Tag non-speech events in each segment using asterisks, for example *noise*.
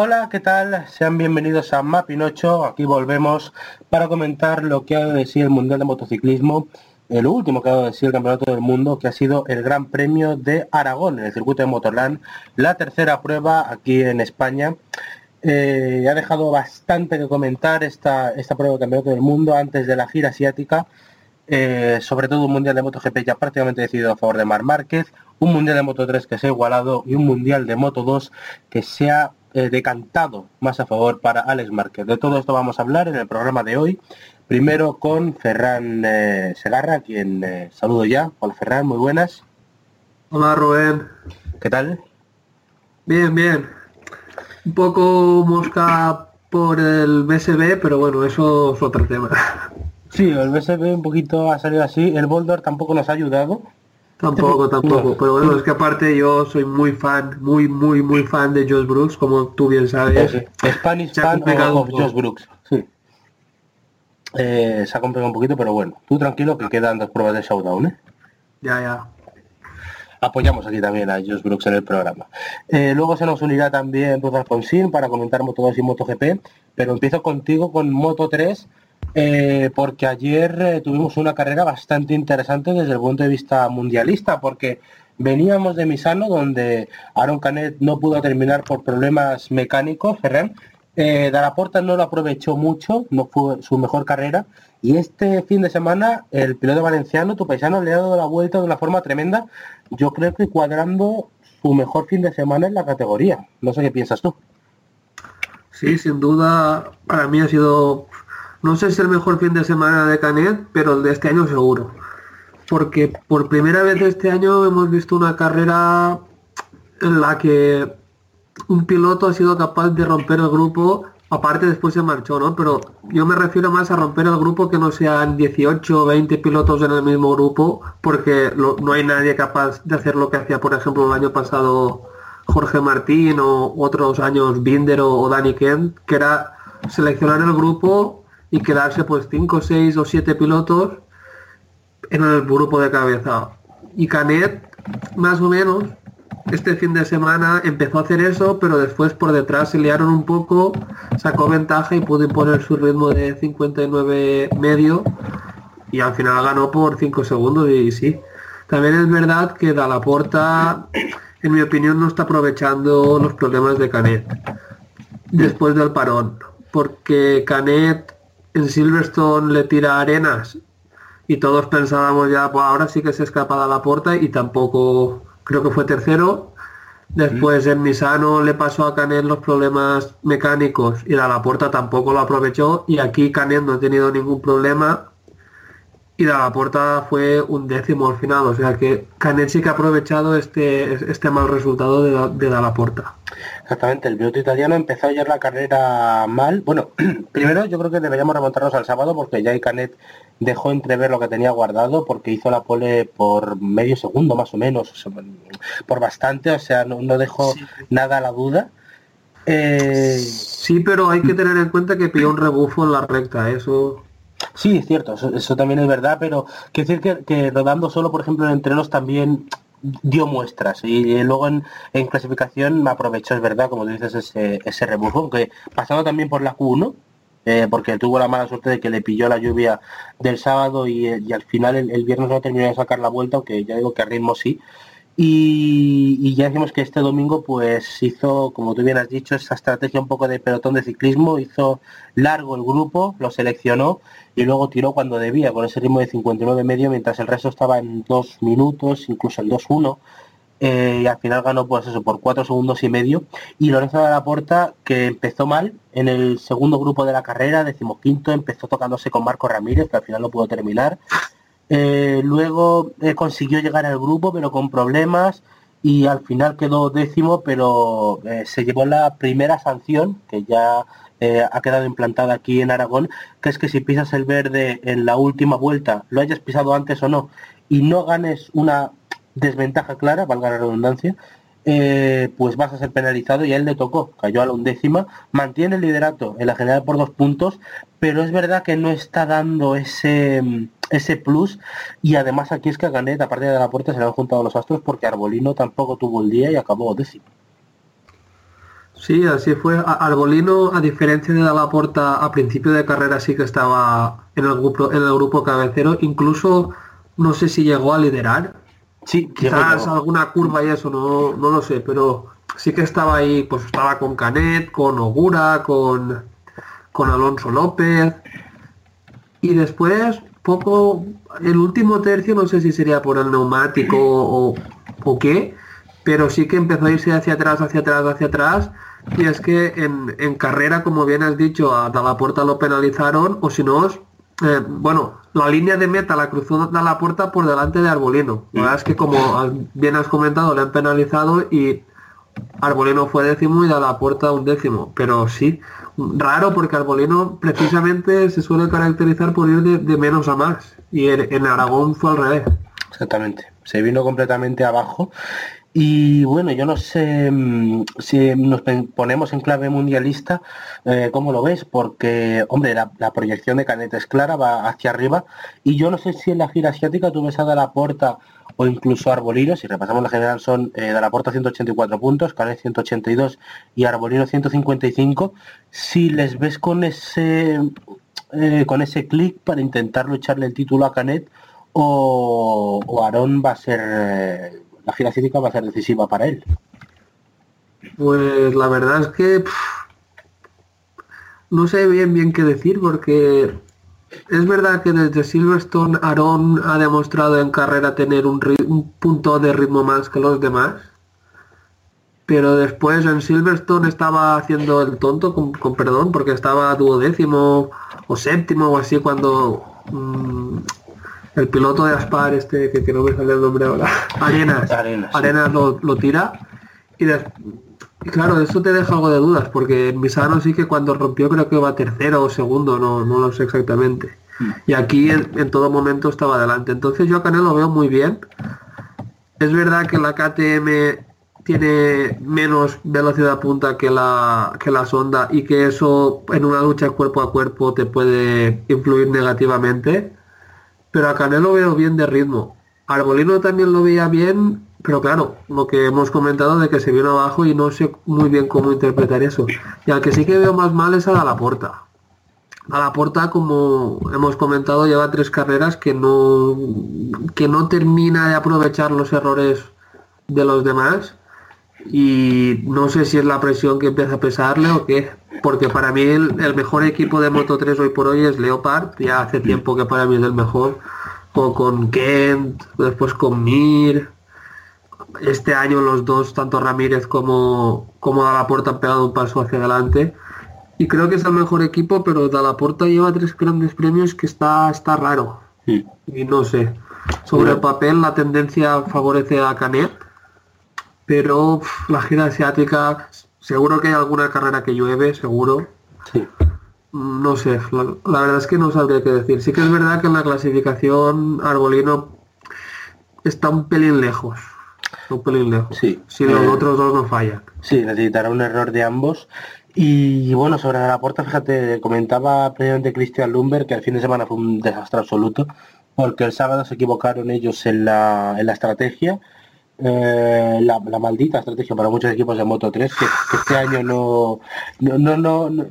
Hola, ¿qué tal? Sean bienvenidos a Mapinocho. Aquí volvemos para comentar lo que ha de sí el Mundial de Motociclismo, el último que ha de sí el Campeonato del Mundo, que ha sido el Gran Premio de Aragón en el circuito de Motorland, la tercera prueba aquí en España. Eh, ha dejado bastante que comentar esta, esta prueba del Campeonato del Mundo antes de la gira asiática. Eh, sobre todo un mundial de MotoGP ya prácticamente decidido a favor de Mar Márquez, un mundial de Moto 3 que se ha igualado y un mundial de Moto 2 que se ha eh, decantado más a favor para Alex Márquez. De todo esto vamos a hablar en el programa de hoy. Primero con Ferran eh, Segarra, quien eh, saludo ya. Hola Ferran, muy buenas. Hola Rubén. ¿Qué tal? Bien, bien. Un poco mosca por el BSB, pero bueno, eso es otro tema. Sí, el BSB un poquito ha salido así. El Boulder tampoco nos ha ayudado. Tampoco, tampoco. No. Pero bueno, es que aparte yo soy muy fan, muy, muy, muy fan de Josh Brooks, como tú bien sabes. Spanish fan of. Josh Brooks. Eh, se ha complicado un poquito, pero bueno. Tú tranquilo que quedan dos pruebas de showdown, ¿eh? Ya, ya. apoyamos aquí también a Josh Brooks en el programa. Eh, luego se nos unirá también Bruce Alfonsín para comentar Moto 2 y MotoGP, pero empiezo contigo con Moto 3, eh, porque ayer tuvimos una carrera bastante interesante desde el punto de vista mundialista, porque veníamos de Misano, donde Aaron Canet no pudo terminar por problemas mecánicos, Ferran. Eh, Dalaporta no lo aprovechó mucho, no fue su mejor carrera, y este fin de semana el piloto valenciano, tu paisano, le ha dado la vuelta de una forma tremenda, yo creo que cuadrando su mejor fin de semana en la categoría. No sé qué piensas tú. Sí, sin duda, para mí ha sido, no sé si el mejor fin de semana de Canet, pero el de este año seguro. Porque por primera vez este año hemos visto una carrera en la que un piloto ha sido capaz de romper el grupo, aparte después se marchó, ¿no? Pero yo me refiero más a romper el grupo que no sean 18 o 20 pilotos en el mismo grupo, porque lo- no hay nadie capaz de hacer lo que hacía, por ejemplo, el año pasado Jorge Martín o otros años Binder o, o Danny Kent, que era seleccionar el grupo y quedarse pues 5, 6 o 7 pilotos en el grupo de cabeza. Y Canet, más o menos, este fin de semana empezó a hacer eso, pero después por detrás se liaron un poco, sacó ventaja y pudo imponer su ritmo de 59 medio y al final ganó por 5 segundos y sí. También es verdad que Dalaporta, en mi opinión, no está aprovechando los problemas de Canet después del parón, porque Canet en Silverstone le tira arenas y todos pensábamos ya, pues ahora sí que se escapa de la puerta y tampoco creo que fue tercero. Después en Misano le pasó a Canet los problemas mecánicos y la puerta tampoco lo aprovechó y aquí Canet no ha tenido ningún problema y la puerta fue un décimo al final, o sea que Canet sí que ha aprovechado este, este mal resultado de, la- de Dalaporta. Exactamente, el piloto italiano empezó ayer la carrera mal. Bueno, *clears throat* primero yo creo que deberíamos remontarnos al sábado porque ya Canet dejó entrever lo que tenía guardado porque hizo la pole por medio segundo más o menos, o sea, por bastante, o sea, no, no dejó Sí. nada a la duda. Eh, Sí, pero hay que tener en cuenta que pilló un rebufo en la recta, eso Sí, es cierto, eso, eso también es verdad, pero quiero decir que, que rodando solo, por ejemplo, en entrenos también dio muestras y, luego en, en clasificación me aprovechó, es verdad, como tú dices, ese, ese rebufo, aunque pasando también por la Q1, eh, porque tuvo la mala suerte de que le pilló la lluvia del sábado y, eh, y al final el, viernes no terminó de sacar la vuelta, aunque ya digo que a ritmo sí. Y, ya decimos que este domingo pues hizo, como tú bien has dicho, esa estrategia un poco de pelotón de ciclismo, hizo largo el grupo, lo seleccionó y luego tiró cuando debía, con ese ritmo de 59 medio, mientras el resto estaba en dos minutos, incluso en 2-1. Eh, y al final ganó pues eso por cuatro segundos y medio. Y Lorenzo de la Porta que empezó mal en el segundo grupo de la carrera decimoquinto empezó tocándose con Marco Ramírez que al final no pudo terminar. Eh, luego eh, consiguió llegar al grupo, pero con problemas y al final quedó décimo, pero eh, se llevó la primera sanción que ya ha quedado implantada aquí en Aragón, que es que si pisas el verde en la última vuelta, lo hayas pisado antes o no, y no ganes una desventaja clara, valga la redundancia, pues vas a ser penalizado y a él le tocó, cayó a la undécima, mantiene el liderato en la general por dos puntos, pero es verdad que no está dando ese ese plus y además aquí es que a Ganet aparte de la puerta se le han juntado los astros porque Arbolino tampoco tuvo el día y acabó décimo Sí, así fue. Arbolino, a diferencia de la puerta a principio de carrera, sí que estaba en el grupo, en el grupo cabecero. Incluso no sé si llegó a liderar. Sí, quizás alguna curva y eso, no, no lo sé, pero sí que estaba ahí, pues estaba con Canet, con Ogura, con, con Alonso López. Y después poco, el último tercio, no sé si sería por el neumático o, o qué, pero sí que empezó a irse hacia atrás, hacia atrás, hacia atrás. Y es que en, carrera, como bien has dicho, a puerta lo penalizaron, o si no, eh, bueno, la línea de meta la cruzó puerta por delante de Arbolino. La verdad es que como bien has comentado, le han penalizado y Arbolino fue décimo y la puerta un décimo. Pero sí, raro porque Arbolino precisamente se suele caracterizar por ir de, menos a más y en, Aragón fue al revés. Exactamente, se vino completamente abajo y bueno, yo no sé mm, si nos ponemos en clave mundialista, eh, ¿cómo lo ves? Porque, hombre, la, proyección de Canet es clara, va hacia arriba y yo no sé si en la gira asiática tú ves a la puerta o incluso Arbolino, si repasamos la general son eh, de la puerta 184 puntos, Canet 182 y Arbolino 155, si les ves con ese eh, con ese clic para intentar lucharle el título a Canet o, o Aarón va a ser la gira física va a ser decisiva para él. Pues la verdad es que no sé bien bien qué decir porque es verdad que desde Silverstone Aaron ha demostrado en carrera tener un, punto de ritmo más que los demás. Pero después en Silverstone estaba haciendo el tonto, con, perdón, porque estaba duodécimo o séptimo o así cuando mm, el piloto de Aspar, este que, no me sale el nombre ahora, *laughs* Arenas, Arenas, *laughs* lo, tira y, y claro, eso te deja algo de dudas, porque en Misano sí que cuando rompió creo que va tercero o segundo, no, no lo sé exactamente. Hmm. Y aquí en, todo momento estaba adelante. Entonces yo a Canelo lo veo muy bien. Es verdad que la KTM tiene menos velocidad punta que la, que la sonda y que eso en una lucha cuerpo a cuerpo te puede influir negativamente. Pero a Canelo veo bien de ritmo. Arbolino también lo veía bien pero claro, lo que hemos comentado de que se vino abajo y no sé muy bien cómo interpretar eso. Y al que sí que veo más mal es a la puerta. A la puerta, como hemos comentado, lleva tres carreras que no, que no termina de aprovechar los errores de los demás. Y no sé si es la presión que empieza a pesarle o qué. Porque para mí el, mejor equipo de Moto 3 hoy por hoy es Leopard. Ya hace tiempo que para mí es el mejor. O con Kent, después con Mir este año los dos, tanto Ramírez como, como Puerta han pegado un paso hacia adelante. Y creo que es el mejor equipo, pero Puerta lleva tres grandes premios que está, está raro. Y no sé. Sobre el papel la tendencia favorece a Canet, pero la gira asiática, seguro que hay alguna carrera que llueve, seguro. No sé, la, verdad es que no sabría qué decir. Sí que es verdad que en la clasificación Arbolino está un pelín lejos un pelín lejos. Sí. Si los eh, otros dos no fallan. Sí, necesitará un error de ambos. Y bueno, sobre la puerta, fíjate, comentaba previamente Christian Lumber que el fin de semana fue un desastre absoluto, porque el sábado se equivocaron ellos en la, en la estrategia eh, la, la maldita estrategia para muchos equipos de Moto 3, que, este año no, no, no, no- no-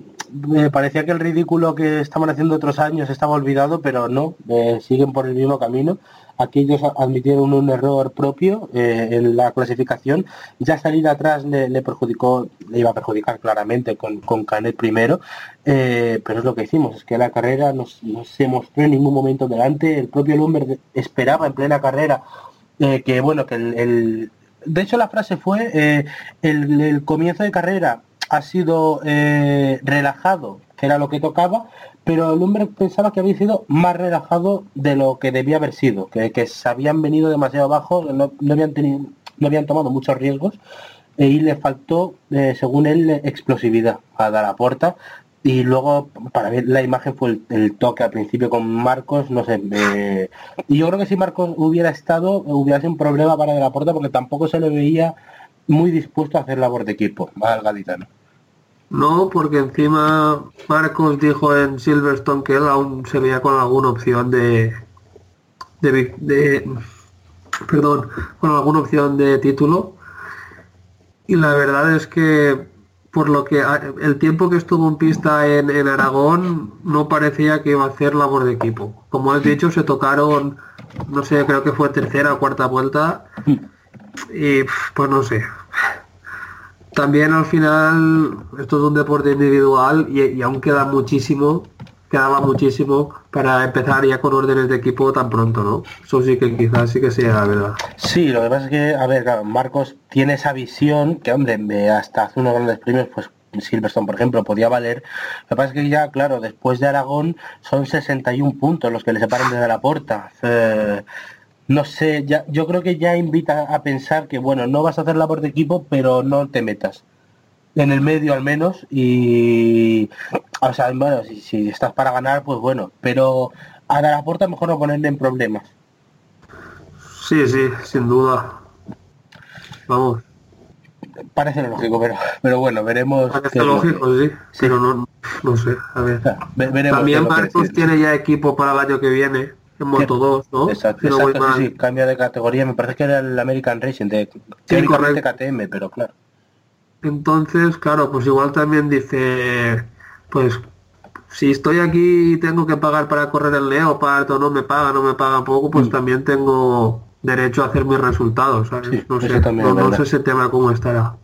me parecía que el ridículo que estaban haciendo otros años estaba olvidado, pero no, eh, siguen por el mismo camino. Aquí ellos admitieron un error propio eh, en la clasificación. Ya salir atrás le, le perjudicó, le iba a perjudicar claramente con, con Canet primero, pero es lo que hicimos, es que la carrera no se mostró en ningún momento delante. El propio Lumber esperaba en plena carrera eh, que bueno, que el, el- de hecho la frase fue eh, el, el comienzo de carrera ha sido eh, relajado, que era lo que tocaba, pero Lumber pensaba que había sido más relajado de lo que debía haber sido, que, se habían venido demasiado abajo, no, no habían tenido, no habían tomado muchos riesgos y le faltó, según él, explosividad a dar la puerta. Y luego, para mí, la imagen fue el, toque al principio con Marcos, no sé. eh, y yo creo que si Marcos hubiera estado, hubiera un problema para De la Puerta porque tampoco se le veía muy dispuesto a hacer labor de equipo al gaditano. No, porque encima Marcos dijo en Silverstone que él aún se veía con alguna opción de, de, de- perdón, con alguna opción de título. Y la verdad es que por lo que a- el tiempo que estuvo en pista en, en Aragón no parecía que iba a hacer labor de equipo. Como has dicho, se tocaron, no sé, creo que fue tercera o cuarta vuelta. Y pf, pues no sé. También al final esto es un deporte individual y, y aún queda muchísimo, quedaba muchísimo para empezar ya con órdenes de equipo tan pronto, ¿no? Eso sí que quizás sí que sea la verdad. Sí, lo que pasa es que, a ver, claro, Marcos tiene esa visión que, hombre, hasta hace unos grandes premios, pues Silverstone, por ejemplo, podía valer. Lo que pasa es que ya, claro, después de Aragón son 61 puntos los que le separan desde la puerta. No sé, ya, yo creo que ya invita a pensar que, bueno, no vas a hacer labor de equipo, pero no te metas. En el medio al menos y o sea bueno si, si estás para ganar pues bueno pero a la puerta mejor no ponerle en problemas Sí, sí, sin duda. Vamos, parece lógico pero pero bueno veremos parece lo lógico, sí, pero no, no sé, a ver. Ve- veremos También Marcos tiene ya equipo para el año que viene, en Moto 2, ¿no? Exacto, Si no voy exacto, sí, mal. sí, cambia de categoría, me parece que era el American Racing, de teóricamente KTM, pero claro. Entonces, claro, pues igual también dice, pues si estoy aquí y tengo que pagar para correr el Leopard o no me paga, no me paga poco, pues Mm. también tengo derecho a hacer mis resultados, ¿sabes? Sí, no sé, no, es no sé ese tema cómo estará.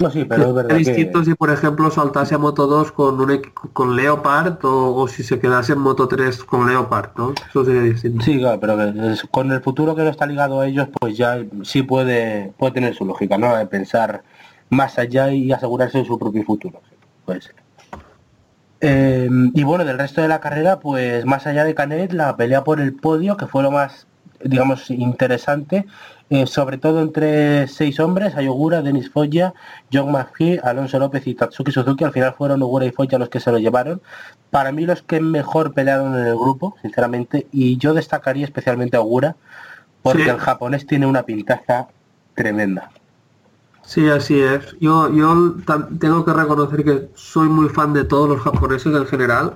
No, sí, pero es verdad Es que... distinto si, por ejemplo, saltase a Moto 2 con un con Leopard o, o si se quedase en Moto 3 con Leopard, ¿no? Eso sería distinto. Sí, claro, pero con el futuro que no está ligado a ellos, pues ya sí puede, puede tener su lógica, ¿no? De pensar más allá y asegurarse de su propio futuro. Puede ser. Eh, y bueno, del resto de la carrera, pues más allá de Canet, la pelea por el podio, que fue lo más, digamos, interesante, eh, sobre todo entre seis hombres, Ayogura, Denis Foya, John McPhee, Alonso López y Tatsuki Suzuki, al final fueron Ogura y Foya los que se lo llevaron. Para mí los que mejor pelearon en el grupo, sinceramente, y yo destacaría especialmente a Ogura, porque Sí. el japonés tiene una pintaza tremenda. Sí, así es. Yo, yo tengo que reconocer que soy muy fan de todos los japoneses en general,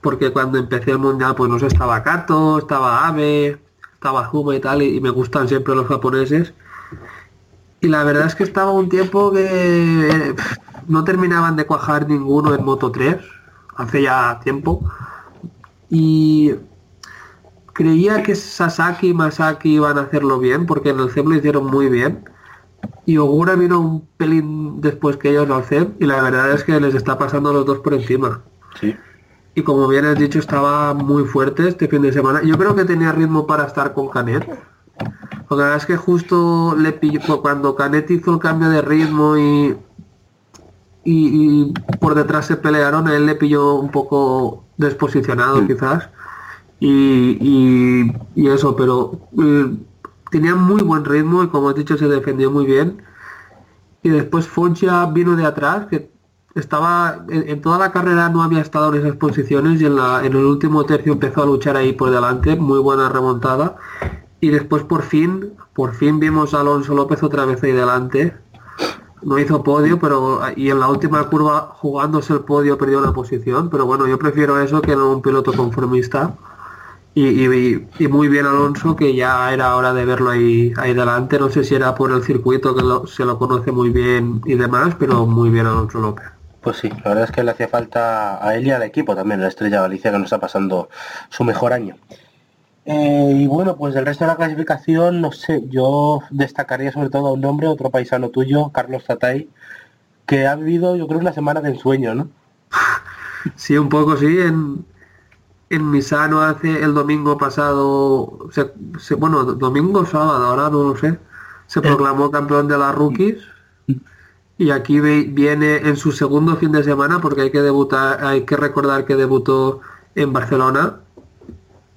porque cuando empecé el mundial, pues no sé, estaba Kato, estaba Abe, estaba Zuma y tal, y, me gustan siempre los japoneses. Y la verdad es que estaba un tiempo que no terminaban de cuajar ninguno en Moto 3, hace ya tiempo. Y creía que Sasaki y Masaki iban a hacerlo bien, porque en el CEP lo hicieron muy bien. Y Ogura vino un pelín después que ellos al CEP y la verdad es que les está pasando a los dos por encima. Sí. Y como bien has dicho, estaba muy fuerte este fin de semana. Yo creo que tenía ritmo para estar con Canet. Lo que verdad es que justo le pilló cuando Canet hizo el cambio de ritmo y, y, y por detrás se pelearon, a él le pilló un poco desposicionado quizás. Y, y- y eso, pero eh, tenía muy buen ritmo y como has dicho se defendió muy bien. Y después Foncha vino de atrás, que estaba en, toda la carrera no había estado en esas posiciones y en, la, en el último tercio empezó a luchar ahí por delante, muy buena remontada. Y después por fin, por fin vimos a Alonso López otra vez ahí delante. No hizo podio, pero y en la última curva jugándose el podio perdió una posición, pero bueno, yo prefiero eso que no un piloto conformista. Y, y- y muy bien Alonso, que ya era hora de verlo ahí, ahí delante. No sé si era por el circuito que lo- se lo conoce muy bien y demás, pero muy bien Alonso López. Pues sí, la verdad es que le hacía falta a él y al equipo también, la Estrella Galicia, que nos está pasando su mejor año. Eh, y bueno, pues del resto de la clasificación, no sé, yo destacaría sobre todo a un nombre, otro paisano tuyo, Carlos Tatay, que ha vivido yo creo una semana de ensueño, ¿no? Sí, un poco sí. En, en Misano hace el domingo pasado, se- se- bueno, do- domingo sábado, ahora no lo sé, se proclamó campeón de las rookies. Y aquí ve- viene en su segundo fin de semana, porque hay que debutar, hay que recordar que debutó en Barcelona,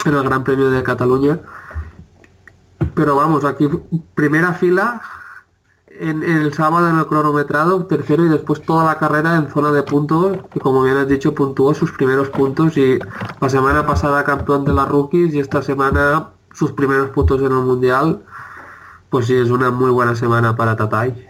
en el Gran Premio de Cataluña. Pero vamos, aquí primera fila en, el sábado en el cronometrado, tercero y después toda la carrera en zona de puntos, y como bien has dicho, puntuó sus primeros puntos y la semana pasada campeón de las rookies y esta semana sus primeros puntos en el mundial. Pues sí, es una muy buena semana para Tatay.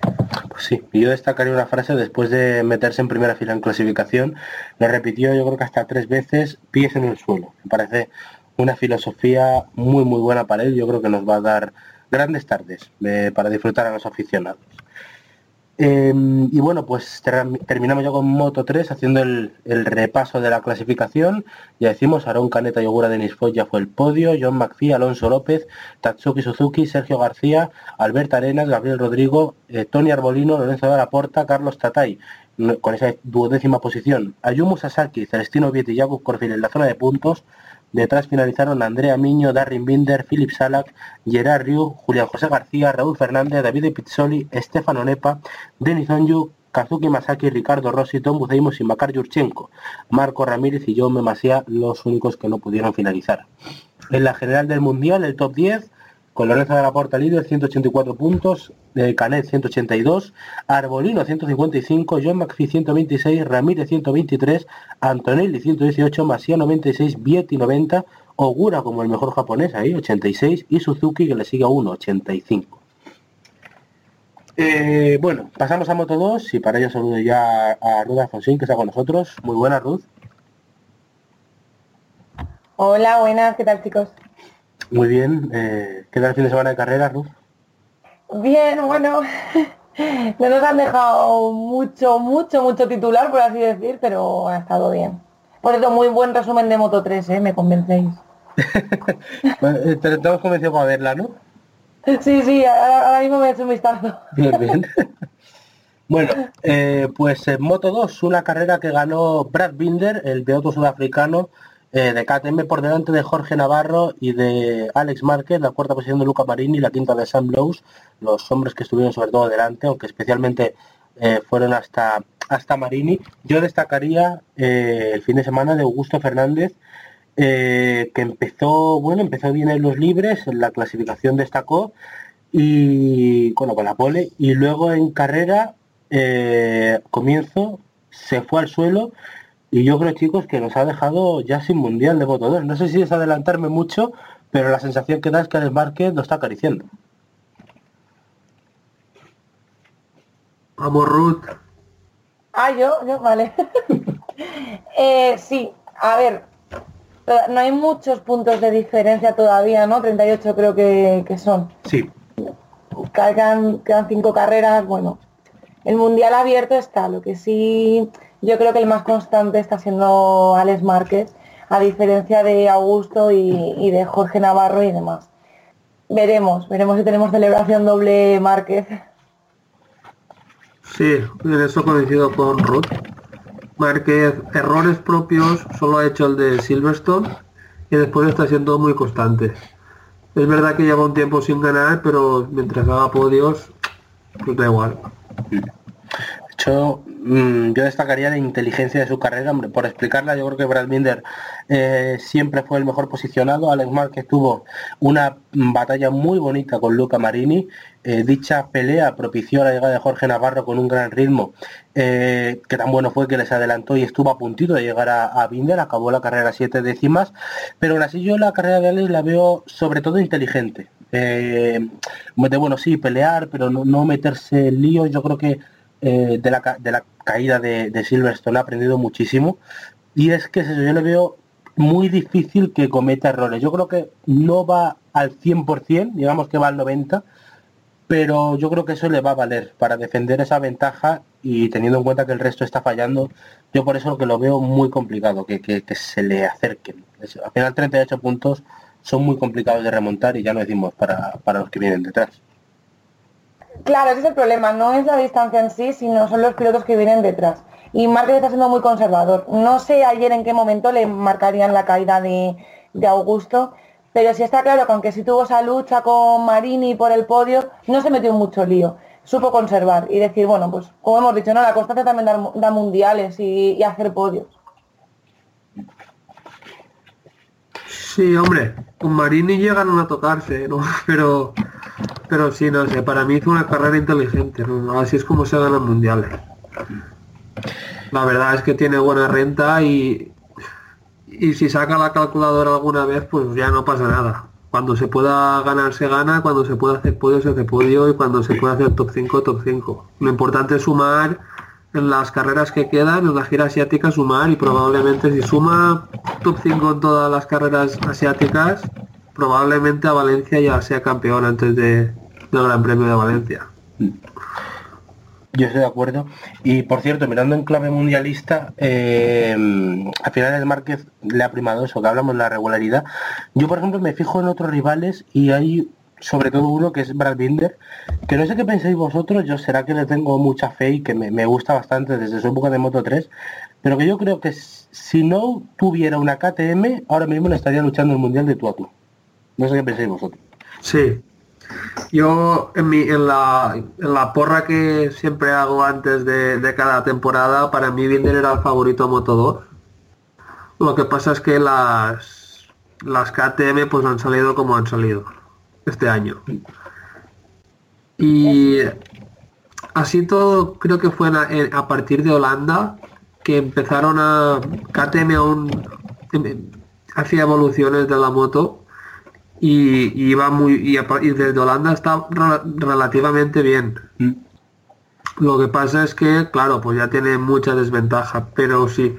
Pues sí, yo destacaría una frase después de meterse en primera fila en clasificación, lo repitió yo creo que hasta tres veces, pies en el suelo. Me parece una filosofía muy muy buena para él, yo creo que nos va a dar grandes tardes eh, para disfrutar a los aficionados. Eh, y bueno, pues ter- terminamos ya con Moto 3 haciendo el, repaso de la clasificación. Ya decimos, Aaron Caneta y Ogura Denis Foy ya fue el podio, John McPhee, Alonso López, Tatsuki Suzuki, Sergio García, Alberto Arenas, Gabriel Rodrigo, eh, Tony Arbolino, Lorenzo de la Porta, Carlos Tatay, con esa duodécima posición. Ayumu Sasaki, Celestino Vietti y Jakub Corfil en la zona de puntos. Detrás finalizaron Andrea Miño, Darrin Binder, Philip Salak, Gerard Riu, Julián José García, Raúl Fernández, David Pizzoli, Estefano Nepa, Denis Onyu, Kazuki Masaki, Ricardo Rossi, Tom Buceimos y Makar Yurchenko. Marco Ramírez y Jaume Masia los únicos que no pudieron finalizar. En la general del Mundial, el top 10, con Lorenzo de la Porta líder, 184 puntos, Canet 182, Arbolino 155, John McPhee 126, Ramírez 123, Antonelli 118, Masia 96, Vietti 90, Ogura como el mejor japonés ahí, 86, y Suzuki que le sigue a 1, 85. Eh, bueno, pasamos a Moto 2 y para ello saludo ya a Ruth Alfonsín que está con nosotros. Muy buena Ruth. Hola, buenas, ¿qué tal chicos? Muy bien. Eh, ¿Qué tal el fin de semana de carrera, Ruth? Bien, bueno, no nos han dejado mucho, mucho, mucho titular, por así decir, pero ha estado bien. Por cierto, muy buen resumen de Moto 3, ¿eh? Me convencéis. *laughs* Eh, Te te hemos convencido para verla, ¿no? Sí, sí, ahora, ahora mismo me he hecho un vistazo. Bien, bien. Bueno, eh, pues en Moto 2, una carrera que ganó Brad Binder, el piloto sudafricano eh, de KTM por delante de Jorge Navarro y de Alex Márquez, la cuarta posición de Luca Marini, la quinta de Sam Lowe's, los hombres que estuvieron sobre todo delante, aunque especialmente eh, fueron hasta, hasta Marini. Yo destacaría eh, el fin de semana de Augusto Fernández, que empezó, bueno, empezó bien en los libres, en la clasificación destacó, y bueno, con la pole, y luego en carrera, comienzo, se fue al suelo, y yo creo, chicos, que nos ha dejado ya sin mundial de 2. No sé si es adelantarme mucho, pero la sensación que da es que Alex Márquez lo está acariciando. Vamos, Ruth. Ah, yo, yo, vale. *laughs* Eh, sí, a ver, no hay muchos puntos de diferencia todavía, ¿no? 38 creo que, que son. Sí, Quedan, quedan cinco carreras, bueno. El mundial abierto está, lo que sí yo creo que el más constante está siendo Alex Márquez, a diferencia de Augusto y, y de Jorge Navarro y demás. Veremos, veremos si tenemos celebración doble Márquez. Sí, en eso coincido con Ruth. Márquez, errores propios, solo ha hecho el de Silverstone y después está siendo muy constante. Es verdad que lleva un tiempo sin ganar, pero mientras haga podios, pues da igual. De hecho, mm, yo destacaría la inteligencia de su carrera, hombre, por explicarla, yo creo que Brad Binder eh, siempre fue el mejor posicionado, Alex Márquez tuvo una batalla muy bonita con Luca Marini, eh, dicha pelea propició la llegada de Jorge Navarro con un gran ritmo, eh, que tan bueno fue que les adelantó y estuvo a puntito de llegar a, Binder, acabó la carrera siete décimas, pero aún así yo la carrera de Alex la veo sobre todo inteligente. De bueno, sí, pelear, pero no, no meterse en líos, yo creo que eh, de, la, de la caída de, de Silverstone ha aprendido muchísimo y es que es eso, yo le veo muy difícil que cometa errores. Yo creo que no va al 100%, digamos que va al 90%, pero yo creo que eso le va a valer para defender esa ventaja y teniendo en cuenta que el resto está fallando, yo por eso que lo veo muy complicado, que, que, se le acerquen. Al final 38 puntos son muy complicados de remontar y ya no decimos para, para los que vienen detrás. Claro, ese es el problema, no es la distancia en sí, sino son los pilotos que vienen detrás. Y Márquez está siendo muy conservador. No sé ayer en qué momento le marcarían la caída de, de Augusto, pero sí está claro que aunque sí tuvo esa lucha con Marini por el podio, no se metió en mucho lío. Supo conservar y decir, bueno, pues como hemos dicho, no, la constancia también da, da mundiales y, y hacer podios. Sí, hombre, con Marini llegaron a tocarse, ¿no? *laughs* Pero, pero sí, no sé, para mí hizo una carrera inteligente, ¿no? Así es como se ganan mundiales. La verdad es que tiene buena renta y, y si saca la calculadora alguna vez, pues ya no pasa nada. Cuando se pueda ganar, se gana, cuando se pueda hacer podio, se hace podio y cuando se pueda hacer top 5, top 5. Lo importante es sumar en las carreras que quedan, en la gira asiática, sumar y probablemente si suma top 5 en todas las carreras asiáticas, probablemente a Valencia ya sea campeón antes de, del Gran Premio de Valencia. Yo estoy de acuerdo. Y por cierto, mirando en clave mundialista, eh, al final el Márquez le ha primado eso, que hablamos de la regularidad. Yo, por ejemplo, me fijo en otros rivales y hay sobre todo uno que es Brad Binder, que no sé qué pensáis vosotros, yo será que le tengo mucha fe y que me, me gusta bastante desde su época de Moto 3, pero que yo creo que si no tuviera una KTM, ahora mismo le estaría luchando el Mundial de tú. No sé qué pensáis vosotros. Sí. Yo en, mi, en, la, en la porra que siempre hago antes de, de cada temporada, para mí Binder era el favorito Moto 2. Lo que pasa es que las, las KTM pues han salido como han salido este año. Y así todo creo que fue a, a partir de Holanda que empezaron a KTM aún em, hacía evoluciones de la moto y, y iba muy y, y, desde Holanda está re, relativamente bien. Mm. Lo que pasa es que, claro, pues ya tiene mucha desventaja, pero sí.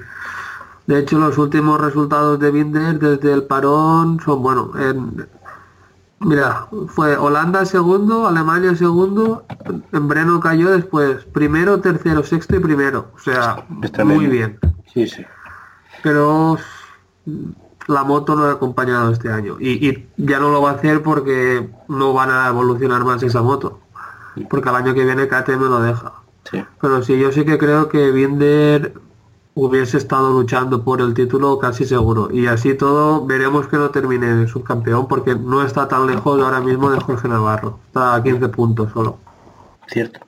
De hecho, los últimos resultados de Binder desde el parón son, bueno, en, Mira, fue Holanda segundo, Alemania segundo, en Breno cayó después primero, tercero, sexto y primero. O sea, muy bien. Sí, sí. Pero la moto no ha acompañado este año. Y, y, ya no lo va a hacer porque no van a evolucionar más esa moto. Porque al año que viene KTM lo deja. Sí. Pero sí, yo sí que creo que Binder hubiese estado luchando por el título casi seguro. Y así todo veremos que no termine subcampeón porque no está tan lejos ahora mismo de Jorge Navarro. Está a 15 puntos solo. Cierto.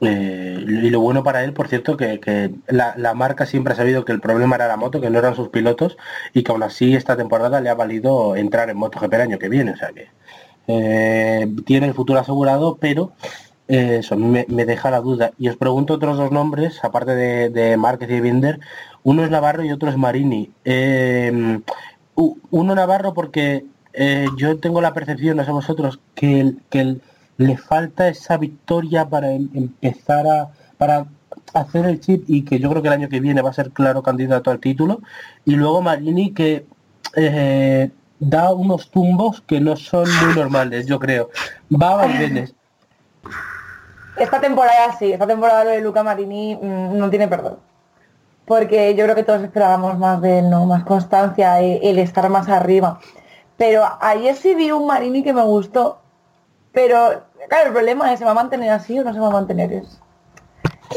Eh, y lo bueno para él, por cierto, que, que la, la, marca siempre ha sabido que el problema era la moto, que no eran sus pilotos, y que aún así esta temporada le ha valido entrar en MotoGP el año que viene. O sea que eh, tiene el futuro asegurado, pero eso me, deja la duda. Y os pregunto otros dos nombres, aparte de, de y Binder. Uno es Navarro y otro es Marini. Eh, uno Navarro porque eh, yo tengo la percepción, no sé vosotros, que, que le falta esa victoria para em, empezar a para hacer el chip y que yo creo que el año que viene va a ser claro candidato al título. Y luego Marini que eh, da unos tumbos que no son muy normales, yo creo. Va a esta temporada sí, esta temporada lo de Luca Marini mmm, no tiene perdón. Porque yo creo que todos esperábamos más de él, ¿no? Más constancia, el, el estar más arriba. Pero ayer sí vi un Marini que me gustó. Pero, claro, el problema es, ¿se va a mantener así o no se va a mantener? Es,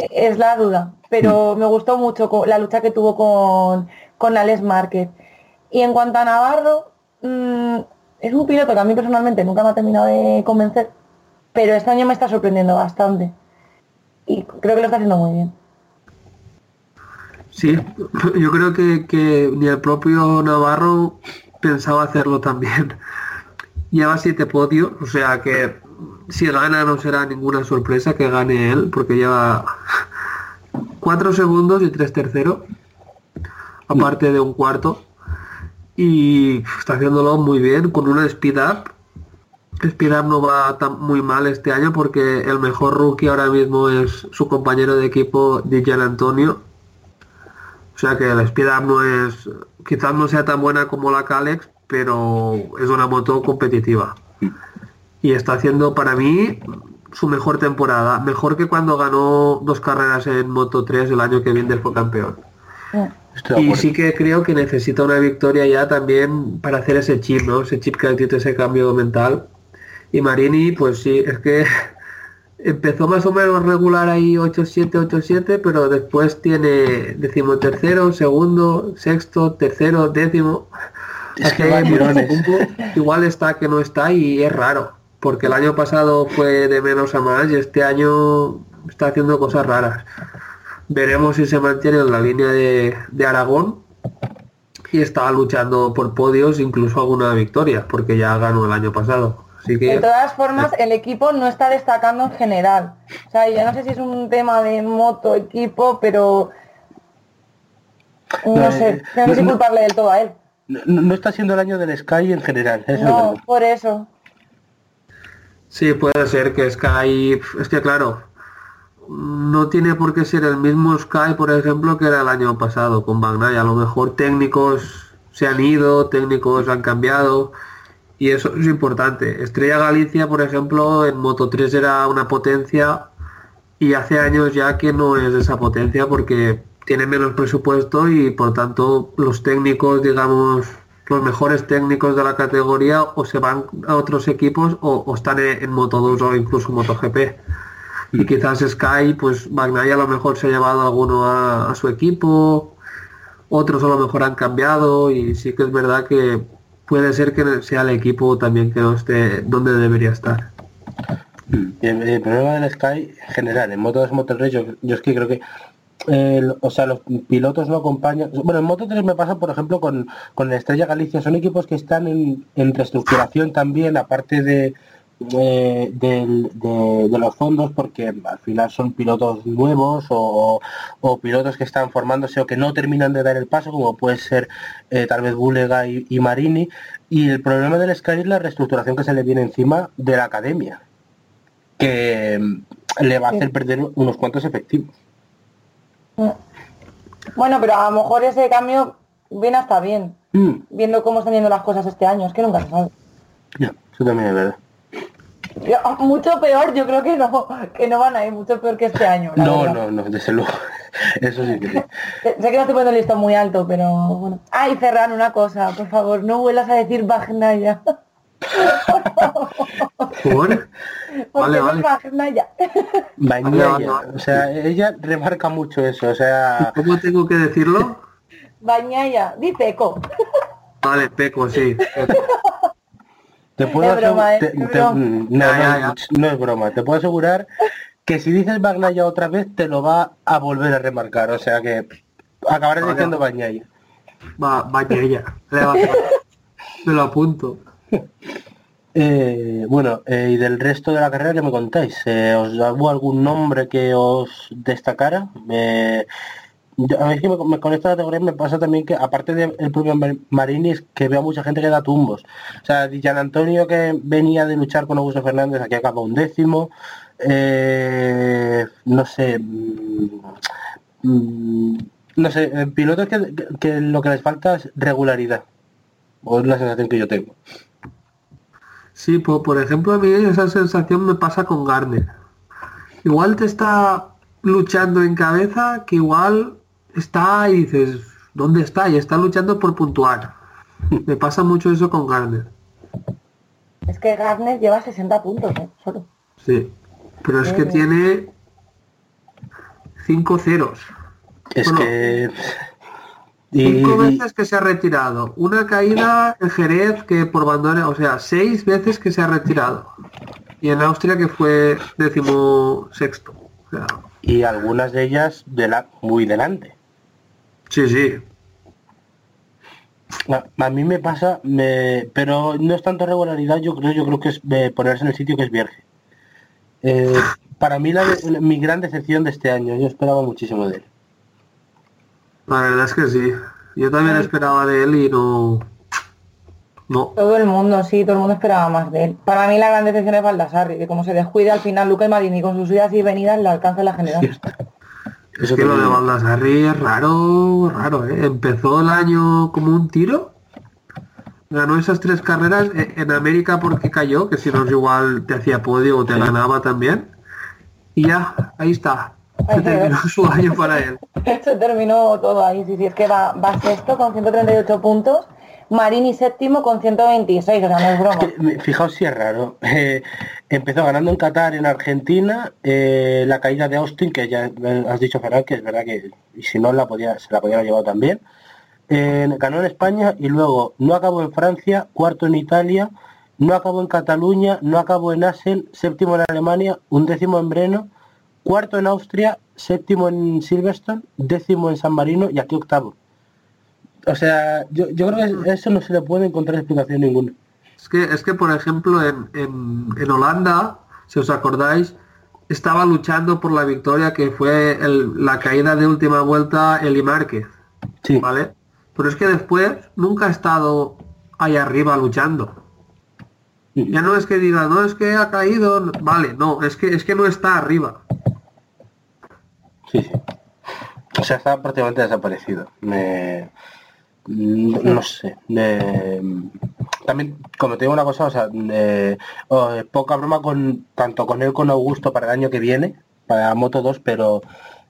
es la duda. Pero me gustó mucho la lucha que tuvo con, con Alex Márquez. Y en cuanto a Navarro, mmm, es un piloto que a mí personalmente nunca me ha terminado de convencer pero este año me está sorprendiendo bastante y creo que lo está haciendo muy bien. Sí, *laughs* yo creo que, ni el propio Navarro pensaba hacerlo también. *laughs* Lleva siete podios, o sea que si gana no será ninguna sorpresa que gane él, porque lleva *laughs* cuatro segundos y tres terceros, aparte de un cuarto, y está haciéndolo muy bien, con una speed up Spiram no va tan muy mal este año porque el mejor rookie ahora mismo es su compañero de equipo DJ Antonio. O sea que la Speed Up no es, quizás no sea tan buena como la Calex, pero es una moto competitiva. Y está haciendo para mí su mejor temporada, mejor que cuando ganó dos carreras en Moto 3 el año que viene fue campeón. Y sí que creo que necesita una victoria ya también para hacer ese chip, ¿no? Ese chip que tiene ese cambio mental. Y Marini, pues sí, es que *laughs* empezó más o menos regular ahí 8-7, 8-7, pero después tiene decimotercero, segundo, sexto, tercero, décimo. *laughs* Es que Hace va a mucho tirones. tiempo, Igual está que no está y es raro, porque el año pasado fue de menos a más y este año está haciendo cosas raras. Veremos si se mantiene en la línea de, de Aragón y está luchando por podios, incluso alguna victoria, porque ya ganó el año pasado. Así que De todas formas, el equipo no está destacando en general. O sea, yo no sé si es un tema de moto, equipo, pero no No, sé, eh, no sé no- culparle del todo a él. No, no está siendo el año del Sky en general. eso No, por eso. sí, puede ser que Sky, es que claro, no tiene por qué ser el mismo Sky, por ejemplo, que era el año pasado con Bagnaya. A lo mejor técnicos se han ido, técnicos han cambiado y eso es importante. Estrella Galicia, por ejemplo, en Moto 3 era una potencia y hace años ya que no es esa potencia porque tiene menos presupuesto y por tanto los técnicos, digamos, los mejores técnicos de la categoría o se van a otros equipos o, están en, Moto 2 o incluso MotoGP. Y quizás Sky, pues Magnaya a lo mejor se ha llevado alguno a su equipo, otros a lo mejor han cambiado y sí que es verdad que puede ser que sea el equipo también que no esté donde debería estar. El, el problema del Sky en general, en Moto 2 Moto 3, yo, yo es que creo que el- o sea, los pilotos no acompañan. Bueno, en Moto 3 me pasa, por ejemplo, con, con la Estrella Galicia. Son equipos que están en, en reestructuración también, aparte de, de, de los fondos, porque al final son pilotos nuevos o, o pilotos que están formándose o que no terminan de dar el paso, como puede ser eh, tal vez Bulega y, y Marini. Y el problema del Sky es la reestructuración que se le viene encima de la academia que mm, le va a hacer perder unos cuantos efectivos. Bueno, pero a lo mejor ese cambio viene hasta bien, Mm, viendo cómo están yendo las cosas este año, es que nunca se sabe. ya, eso también es verdad. Yo- mucho peor, yo creo que no, que no van a ir mucho peor que este año. No, verdad. no, no, desde luego. *laughs* Eso sí que sí. Sé que no estoy poniendo el listón muy alto, pero bueno. Ay, Ferran, una cosa, por favor, no vuelvas a decir Bagnaya. *laughs* ¿Por? Porque *laughs* Vale, vale. Bagnaya. Vale. o sea, ella remarca mucho eso, o sea, ¿Cómo tengo que decirlo? Bañaya, dice eco. Vale, Peco, sí. Te puedo Es broma, asegu- ¿eh? te- Es te- broma. no, es broma, te puedo asegurar que si dices Bagnaya otra vez te lo va a volver a remarcar, o sea que acabarás diciendo Bañaya. Va, va- *laughs* Me lo apunto. Eh, bueno, eh, y del resto de la carrera, ¿qué me contáis? Eh, ¿Os hubo algún nombre que os destacara? Yo- a mí es que me- con esta categoría me pasa también que, aparte del propio Mar- Marini, es que veo mucha gente que da tumbos. O sea, Gian Antonio que venía de luchar con Augusto Fernández, aquí acaba un décimo. Eh, no sé. mm, mm, no sé, eh, pilotos que, que- que lo que les falta es regularidad. O es la sensación que yo tengo. Sí, po- por, ejemplo, a mí esa sensación me pasa con Garner. Igual te está luchando en cabeza, que igual está y dices, ¿dónde está? Y está luchando por puntuar. *laughs* Me pasa mucho eso con Garner. Es que Gardner lleva 60 puntos, ¿eh? Solo. Sí. Pero es que tiene cinco ceros. Es Bueno, que... Y, Cinco y- veces que se ha retirado. Una caída en Jerez que por bandera, o sea, seis veces que se ha retirado. Y en Austria que fue décimo sexto. O sea, y algunas de ellas de la, muy delante. Sí, sí. A, a mí me pasa, me, pero no es tanto regularidad, yo creo, yo creo que es de ponerse en el sitio que es Vierge. Eh, *laughs* para mí la, de- mi gran decepción de este año, yo esperaba muchísimo de él. La verdad es que sí. Yo también esperaba de él y no. No. Todo el mundo, sí, todo el mundo esperaba más de él. Para mí la gran decepción es Baldassarri, que como se descuida al final Luca y Marini con sus idas y venidas le alcanza la general. Es que lo de. Baldassarri es raro, raro, ¿eh? Empezó el año como un tiro. Ganó esas tres carreras e- en América porque cayó, que si no es igual te hacía podio o te ganaba también. Y ya, ahí está. Se terminó su año para él. *laughs* Se terminó todo ahí, sí, sí, es que va, va sexto con 138 puntos, Marini séptimo con 126, o sea, broma. Fijaos si es raro. Eh, empezó ganando en Qatar, en Argentina, eh, la caída de Austin, que ya has dicho, Ferran, que es verdad que y si no la podía, se la podía haber llevado también. Eh, ganó en España y luego no acabó en Francia, cuarto en Italia, no acabó en Cataluña, no acabó en Assen, séptimo en Alemania, un décimo en Breno, cuarto en Austria, séptimo en Silverstone, décimo en San Marino y aquí octavo. O sea, yo, yo creo que eso no se le puede encontrar explicación ninguna. Es que, es que por ejemplo, en, en- en Holanda, si os acordáis, estaba luchando por la victoria que fue el- la caída de última vuelta Eli Márquez, Sí. ¿vale? Pero es que después nunca ha estado ahí arriba luchando. Ya no es que diga, no es que ha caído, vale, no, es que es que no está arriba. Sí, sí. O sea, está prácticamente desaparecido. Me- mm, No sé. También, como te digo una cosa, o sea, eh, oh, eh, poca broma con tanto con él con Augusto para el año que viene, para Moto 2, pero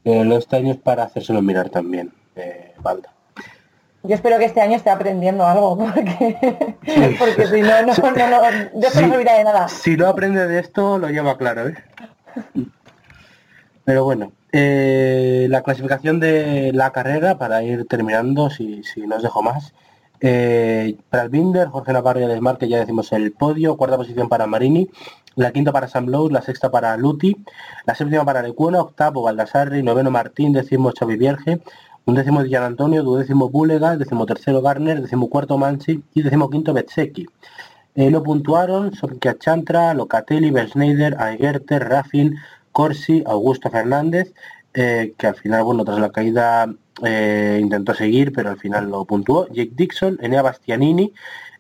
eh, lo este año es para hacérselo mirar también, eh, Valda. Yo espero que este año esté aprendiendo algo, *laughs* porque, porque si no, no, no, no, Sí. de nada. Si no aprende de esto, lo lleva claro, ¿eh? *laughs* Pero bueno, eh, la clasificación de la carrera, para ir terminando, si, si no os dejo más. Eh, para el Binder, Jorge Navarro y que ya decimos el podio, cuarta posición para Marini, la quinta para Sam Lowe, la sexta para Luti, la séptima para Lecuona, octavo Baldassarri, noveno Martín, décimo Xavi Vierge, un décimo de Gian Antonio, duodécimo Búlega, décimo tercero Garner, décimo cuarto Mansi y décimo quinto Betseki. Eh, no puntuaron Sorkia Chantra, Locatelli, Bensneider, Aiguerter, Raffin, Corsi, Augusto Fernández, eh, que al final, bueno, tras la caída eh, intentó seguir, pero al final lo puntuó. Jake Dixon, Enea Bastianini,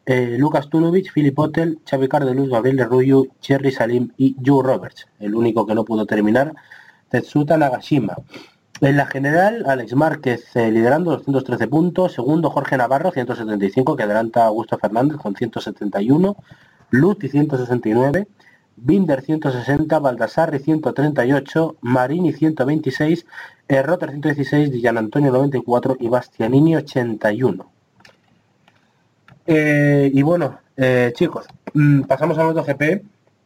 eh, Lucas Tunovic, Philip Hotel, Xavi Cardeluz, Gabriel Lerruyu, Cherry Salim y Joe Roberts. El único que no pudo terminar, Tetsuta Nagashima. En la general, Alex Márquez liderando 213 puntos, segundo Jorge Navarro 175 que adelanta a Augusto Fernández con 171, Luti 169, Binder 160, Baldassarri 138, Marini 126, Erroter 116, Gian Antonio 94 y Bastianini 81. Eh, y bueno, eh, chicos, mm, pasamos a MotoGP.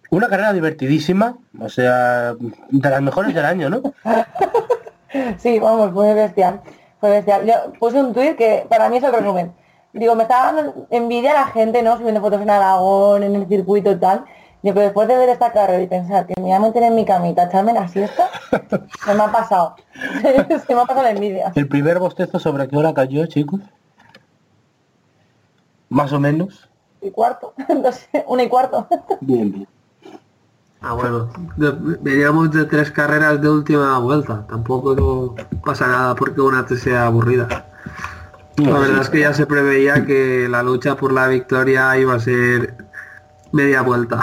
Una carrera divertidísima, o sea, de las mejores del año, ¿no? *laughs* Sí, vamos, fue bestial. Fue bestial. Yo puse un tuit que para mí es el resumen. Digo, me estaba dando envidia a la gente, ¿no? Subiendo fotos en Aragón, en el circuito y tal. Digo, pero después de ver esta carrera y pensar que me voy a meter en mi camita echarme la siesta, *laughs* se me ha pasado. *laughs* se me ha pasado la envidia. El primer bostezo sobre qué hora cayó, chicos. Más o menos. Y cuarto, *laughs* no sé, una y cuarto. Bien, bien. Ah, bueno, de- veníamos de tres carreras de última vuelta. Tampoco no pasa nada porque una te sea aburrida. La verdad es que ya se preveía que la lucha por la victoria iba a ser media vuelta.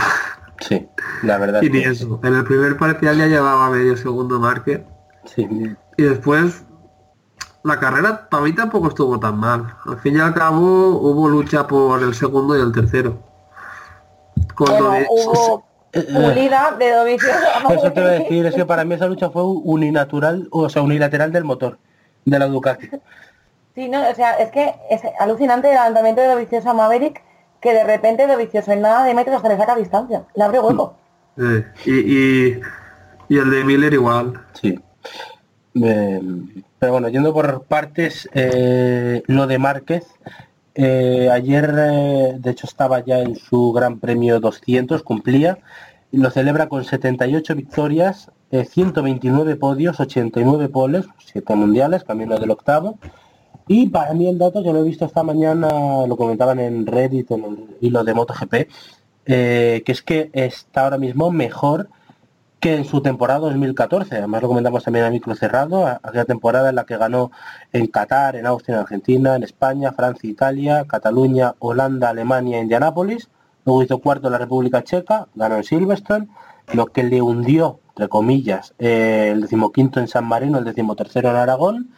Sí, la verdad. Y es ni que- eso. En el primer parcial ya llevaba medio segundo marque. Sí. Y después la carrera para mí tampoco estuvo tan mal. Al fin y al cabo hubo lucha por el segundo y el tercero. Con Bueno, Dovi- hubo *laughs* pulida de Dovizioso. Eso te voy a decir, es que para mí esa lucha fue uninatural, o sea, unilateral del motor, de la Ducati. Sí, no, o sea, es que es alucinante el adelantamiento de Dovizioso a Maverick, que de repente Dovizioso en nada de metros hasta le saca distancia. Le abre hueco. Eh, y, y, y el de Miller igual. Sí. Eh, pero bueno, yendo por partes, eh, lo de Márquez, eh, ayer eh, de hecho estaba ya en su Gran Premio 200, cumplía, y lo celebra con 78 victorias, eh, 129 podios, 89 poles, 7 mundiales, camino del octavo. Y para mí el dato, yo lo he visto esta mañana, lo comentaban en Reddit, en el hilo de MotoGP, eh, que es que está ahora mismo mejor que en su temporada 2014. Además lo comentamos también a micro cerrado, aquella temporada en la que ganó en Qatar, en Austria, en Argentina, en España, Francia, Italia, Cataluña, Holanda, Alemania, Indianápolis. Luego hizo cuarto en la República Checa, ganó en Silverstone, lo que le hundió, entre comillas, eh, el decimoquinto en San Marino, el decimotercero en Aragón.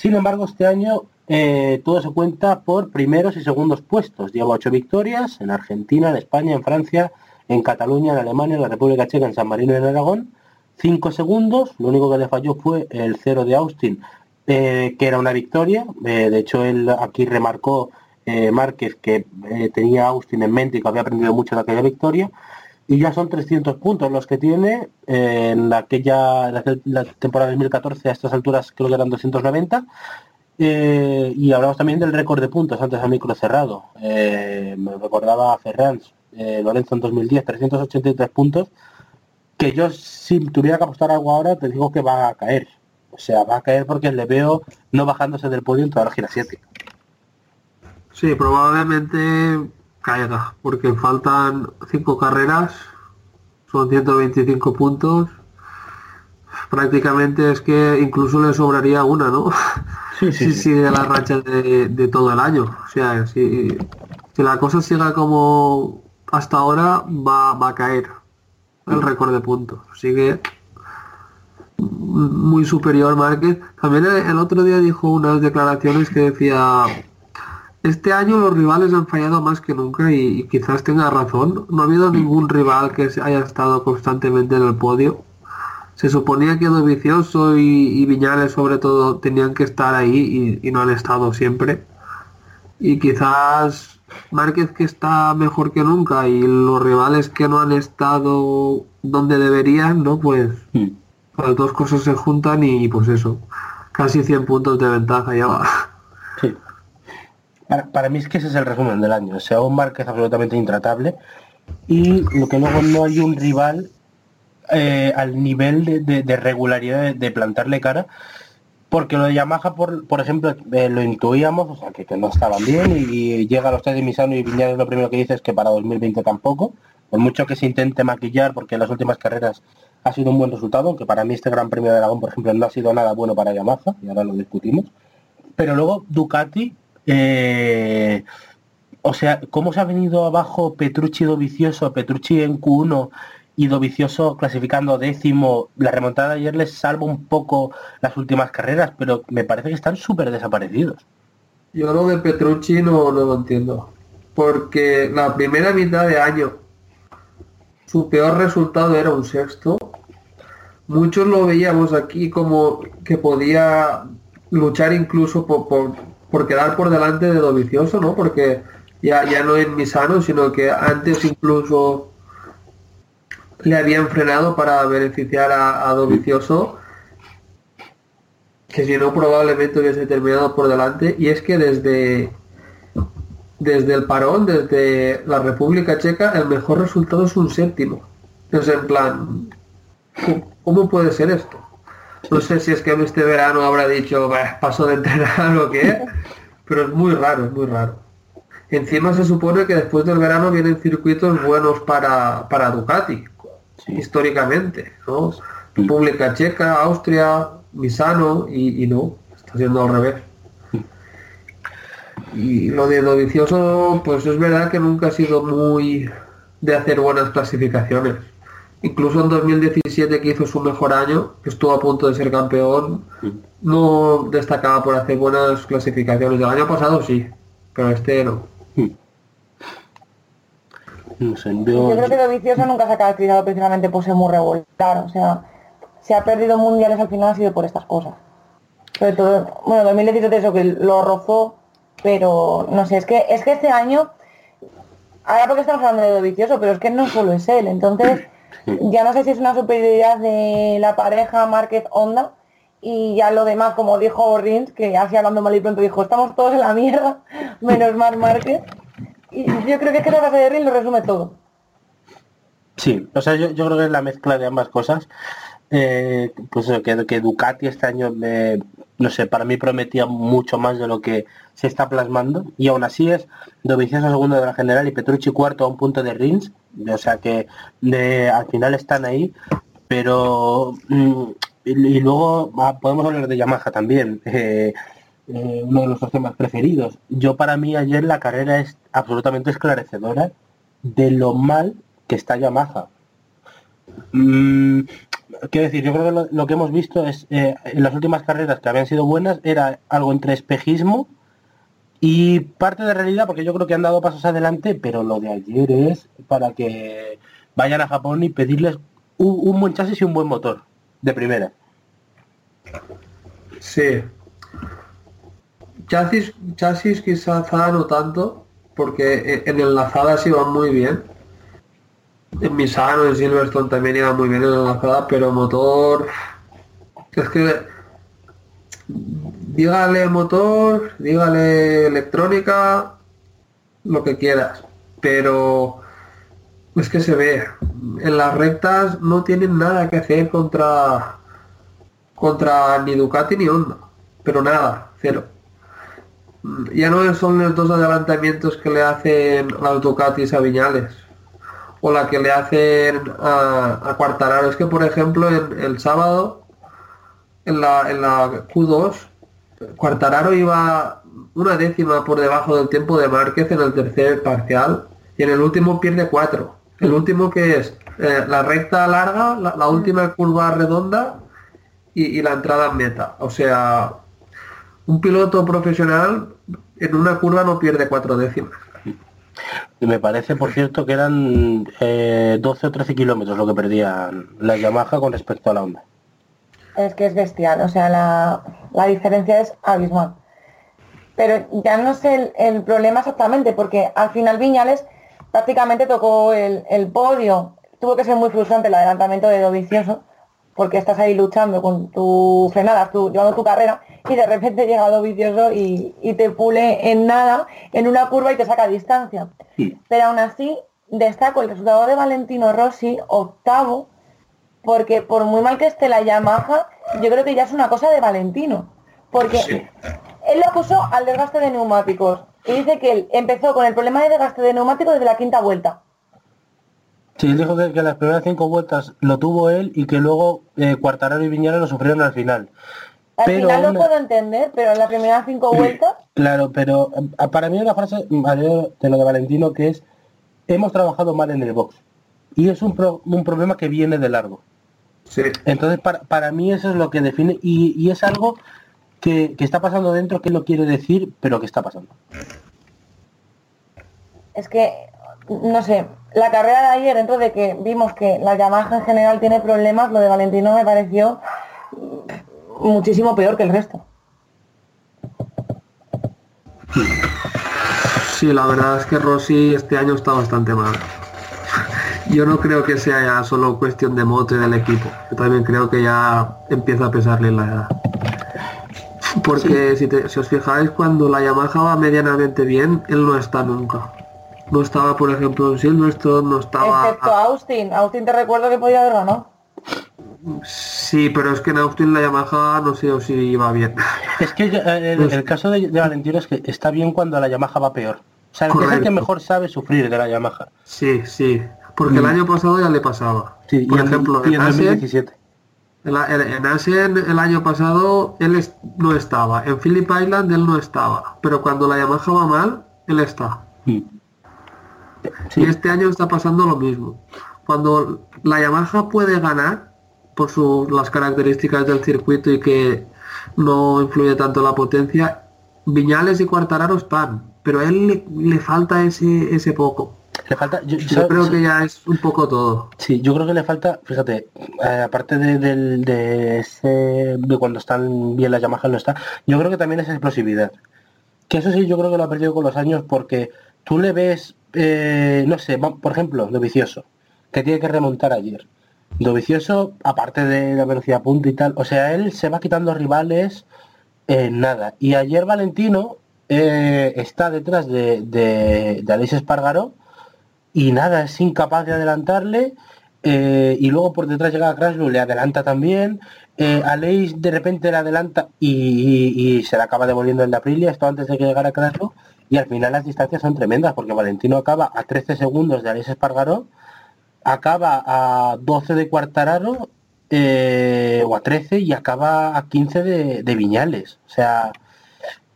Sin embargo, este año eh, todo se cuenta por primeros y segundos puestos. Lleva ocho victorias en Argentina, en España, en Francia, en Cataluña, en Alemania, en la República Checa, en San Marino y en Aragón. Cinco segundos, lo único que le falló fue el cero de Austin, eh, que era una victoria. Eh, de hecho, él aquí remarcó Márquez que tenía Austin en mente y que había aprendido mucho de aquella victoria. Y ya son 300 puntos los que tiene en aquella la, temporada 2014 a estas alturas creo que eran 290 y hablamos también del récord de puntos antes al micro cerrado me recordaba a Ferranz Lorenzo en 2010 383 puntos que yo si tuviera que apostar algo ahora te digo que va a caer o sea, va a caer porque le veo no bajándose del podio en toda la gira 7. Sí, probablemente caiga, porque faltan cinco carreras, son 125 puntos. Prácticamente es que incluso le sobraría una, ¿no? *laughs* Sí, sí, si sí. sigue la racha de, de todo el año. O sea, si, si la cosa siga como hasta ahora, va, va a caer el récord de puntos. Sigue muy superior Márquez. También el otro día dijo unas declaraciones que decía este año los rivales han fallado más que nunca y, y quizás tenga razón. No ha habido ningún rival que se haya estado constantemente en el podio. Se suponía que Dovicioso y, y Viñales sobre todo tenían que estar ahí y, y no han estado siempre. Y quizás Márquez que está mejor que nunca y los rivales que no han estado donde deberían, ¿no? Pues Mm. las dos cosas se juntan y pues eso, casi 100 puntos de ventaja ya va. Para, para mí es que ese es el resumen del año. O sea, un Márquez absolutamente intratable y lo que luego no hay un rival eh, al nivel de, regularidad de, de plantarle cara. Porque lo de Yamaha, por, por ejemplo, eh, lo intuíamos, o sea, que, que no estaban bien y, llega a los tres de Misano y Viñales lo primero que dice es que para 2020 tampoco. Por mucho que se intente maquillar, porque en las últimas carreras ha sido un buen resultado, aunque para mí este Gran Premio de Aragón, por ejemplo, no ha sido nada bueno para Yamaha, y ahora lo discutimos. Pero luego Ducati, eh, o sea, cómo se ha venido abajo Petrucci Dovicioso, Petrucci en Q1 y Dovicioso clasificando décimo. La remontada de ayer les salva un poco las últimas carreras, pero me parece que están súper desaparecidos. Yo lo de Petrucci no, no lo entiendo. Porque la primera mitad de año, su peor resultado era un sexto. Muchos lo veíamos aquí como que podía luchar incluso por, por, por quedar por delante de Dovicioso, ¿no? Porque ya, ya no en Misano, sino que antes incluso le habían frenado para beneficiar a, a Dovicioso que si no probablemente hubiese terminado por delante y es que desde desde el parón desde la República Checa el mejor resultado es un séptimo es en plan ¿cómo- ¿cómo puede ser esto? No sé si es que este verano habrá dicho "Bah, paso de entrenar o qué *laughs* pero es muy raro es muy raro. Encima se supone que después del verano vienen circuitos buenos para, para Ducati Sí. históricamente ¿no? República Checa Austria Misano y, y no está siendo al revés. Y lo de Dovicioso pues es verdad que nunca ha sido muy de hacer buenas clasificaciones incluso en 2017 que hizo su mejor año que estuvo a punto de ser campeón no destacaba por hacer buenas clasificaciones el año pasado sí pero este no No sé, Yo yo- creo que lo vicioso nunca se ha caracterizado precisamente por ser muy regular. O sea, se ha perdido mundiales al final ha sido por estas cosas. Sobre todo, bueno, 2017 eso que lo rozó, pero no sé, es que es que este año, ahora porque estamos hablando de lo vicioso, pero es que no solo es él. Entonces, *laughs* ya no sé si es una superioridad de la pareja Márquez Honda y ya lo demás, como dijo Rins, que así hablando mal y pronto dijo, estamos todos en la mierda, *laughs* menos Marc Márquez. Y yo creo que es que esa frase de Rins lo resume todo. Sí, o sea, yo, yo creo que es la mezcla de ambas cosas. Eh, pues que, que Ducati este año, me, no sé, para mí prometía mucho más de lo que se está plasmando. Y aún así es Dovizioso segundo de la general y Petrucci cuarto a un punto de Rins. O sea que al final están ahí. Pero mm, y, y luego ah, podemos hablar de Yamaha también. *laughs* eh, eh, uno de nuestros temas preferidos. Yo para mí ayer la carrera es absolutamente esclarecedora de lo mal que está Yamaha. Mm, quiero decir, yo creo que lo, que hemos visto es eh, en las últimas carreras que habían sido buenas era algo entre espejismo y parte de realidad, porque yo creo que han dado pasos adelante, pero lo de ayer es para que vayan a Japón y pedirles un, un buen chasis y un buen motor de primera. Sí. Chasis, chasis quizás no tanto, porque en enlazadas iban muy bien. En Misano, en Silverstone también iba muy bien en enlazada, pero motor... Es que... Dígale motor, dígale electrónica, lo que quieras. Pero es que se ve. En las rectas no tienen nada que hacer contra contra ni Ducati ni Honda. Pero nada, cero. Ya no son los dos adelantamientos que le hacen las Ducatis a Viñales. O la que le hacen a, a Quartararo. Es que por ejemplo en, el sábado en la, en la Q2 Quartararo iba una décima por debajo del tiempo de Márquez en el tercer parcial y en el último pierde cuatro. El último que es eh, la recta larga, la, la última curva redonda y, y la entrada en meta. O sea, un piloto profesional en una curva no pierde cuatro décimas. Me parece, por cierto, que eran eh, 12 o 13 kilómetros lo que perdían la Yamaha con respecto a la Honda. Es que es bestial, o sea, la, la diferencia es abismal. Pero ya no sé el, el problema exactamente, porque al final Viñales prácticamente tocó el, el podio. Tuvo que ser muy frustrante el adelantamiento de Dovicioso, porque estás ahí luchando con tu frenada, tu, llevando tu carrera, y de repente llega Dovicioso y, y te pule en nada, en una curva y te saca distancia. Sí. Pero aún así, destaco el resultado de Valentino Rossi, octavo, porque por muy mal que esté la Yamaha, yo creo que ya es una cosa de Valentino. Porque Sí. él lo acusó al desgaste de neumáticos. Y dice que él empezó con el problema de desgaste de neumáticos desde la quinta vuelta. Sí, él dijo que, que las primeras cinco vueltas lo tuvo él y que luego eh, Quartararo y Viñales lo sufrieron al final. Al Pero final aún- lo puedo entender, pero en las primeras cinco vueltas, Claro, pero eh, para mí una frase Mario, de lo de Valentino que es hemos trabajado mal en el box. Y es un, pro- un problema que viene de largo. Sí. Entonces, para, para mí eso es lo que define y, y es algo que, que está pasando dentro, que no quiere decir, pero que está pasando. es que, no sé, la carrera de ayer, dentro de que vimos que la Yamaha en general tiene problemas, lo de Valentino me pareció mm, muchísimo peor que el resto. Sí, la verdad es que Rossi este año está bastante mal. *laughs* Yo no creo que sea ya solo cuestión de moto y del equipo. Yo también creo que ya empieza a pesarle la edad. Porque si, te- si os fijáis, cuando la Yamaha va medianamente bien, él no está nunca. No estaba, por ejemplo, en Silverstone, no estaba... Excepto Austin. Austin te recuerdo que podía haber ganado. Sí, pero es que en Austin la Yamaha no sé si iba bien. *laughs* Es que eh, el, el caso de, de Valentino es que está bien cuando la Yamaha va peor. O sea, es el que mejor sabe sufrir de la Yamaha. Sí, sí. Porque el año pasado ya le pasaba. Sí, por y ejemplo, y en en Asen, 2017. En, en- en Asen el año pasado él es- no estaba. En Phillip Island él no estaba. Pero cuando la Yamaha va mal, él está. Mm. Sí. Y este año está pasando lo mismo. Cuando la Yamaha puede ganar por su- las características del circuito y que no influye tanto la potencia, Viñales y Cuartararo están. Pero a él le, le falta ese, ese poco. Le falta, yo, creo que ya es un poco todo. Sí, yo creo que le falta, fíjate, eh, aparte de, del- de ese, de cuando están bien las Yamaha no está, yo creo que también es explosividad. Que eso sí, yo creo que lo ha perdido con los años porque tú le ves, eh, no sé, por ejemplo, Dovicioso, que tiene que remontar ayer. Dovicioso, aparte de la velocidad punta y tal, o sea, él se va quitando rivales en nada. Y ayer Valentino eh, está detrás de, de, de Alex Espargaró y nada, es incapaz de adelantarle. eh, y luego por detrás llega Kraslu, le adelanta también. Eh, Aleix de repente le adelanta y, se le acaba devolviendo el de Aprilia, esto antes de que llegara Kraslu. Y al final las distancias son tremendas, porque Valentino acaba a 13 segundos de Aleix Espargaró, acaba a 12 de Cuartararo, eh, o a 13, y acaba a 15 de, de Viñales. O sea,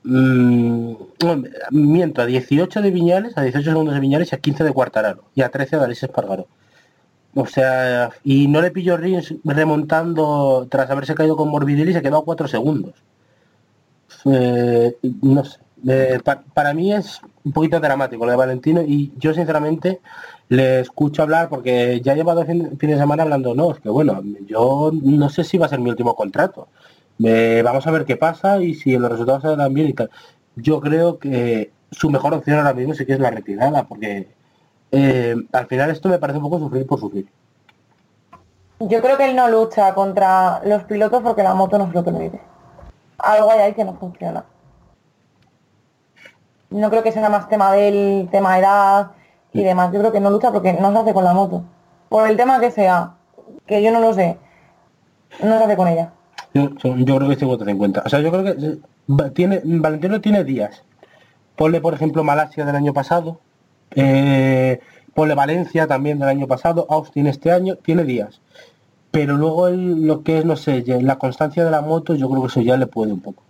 mm, hombre, miento, a 18 de Viñales, a 18 segundos de Viñales y a 15 de Cuartararo, y a 13 de Aleix Espargaró. O sea, y no le pilló Rins remontando tras haberse caído con Morbidelli y se quedó a cuatro segundos. Eh, no sé. Eh, pa- para mí es un poquito dramático lo de Valentino y yo sinceramente le escucho hablar porque ya lleva dos fin- fines de semana hablando, no, es que bueno, yo no sé si va a ser mi último contrato. Eh, vamos a ver qué pasa y si los resultados se dan bien y tal. Yo creo que su mejor opción ahora mismo sí que es la retirada, porque eh, al final esto me parece un poco sufrir por sufrir. Yo creo que él no lucha contra los pilotos porque la moto no se lo permite. Algo hay ahí que no funciona. No creo que sea más tema del tema edad y demás. Yo creo que no lucha porque no se hace con la moto. Por el tema que sea, que yo no lo sé, no se hace con ella. Yo, creo que es 50-50. O sea, yo creo que eh, tiene, Valentino tiene días. Ponle, por ejemplo, Malasia del año pasado. eh, ponle Valencia también del año pasado. Austin este año. Tiene días. Pero luego el- lo que es, no sé, la constancia de la moto, yo creo que eso ya le puede un poco.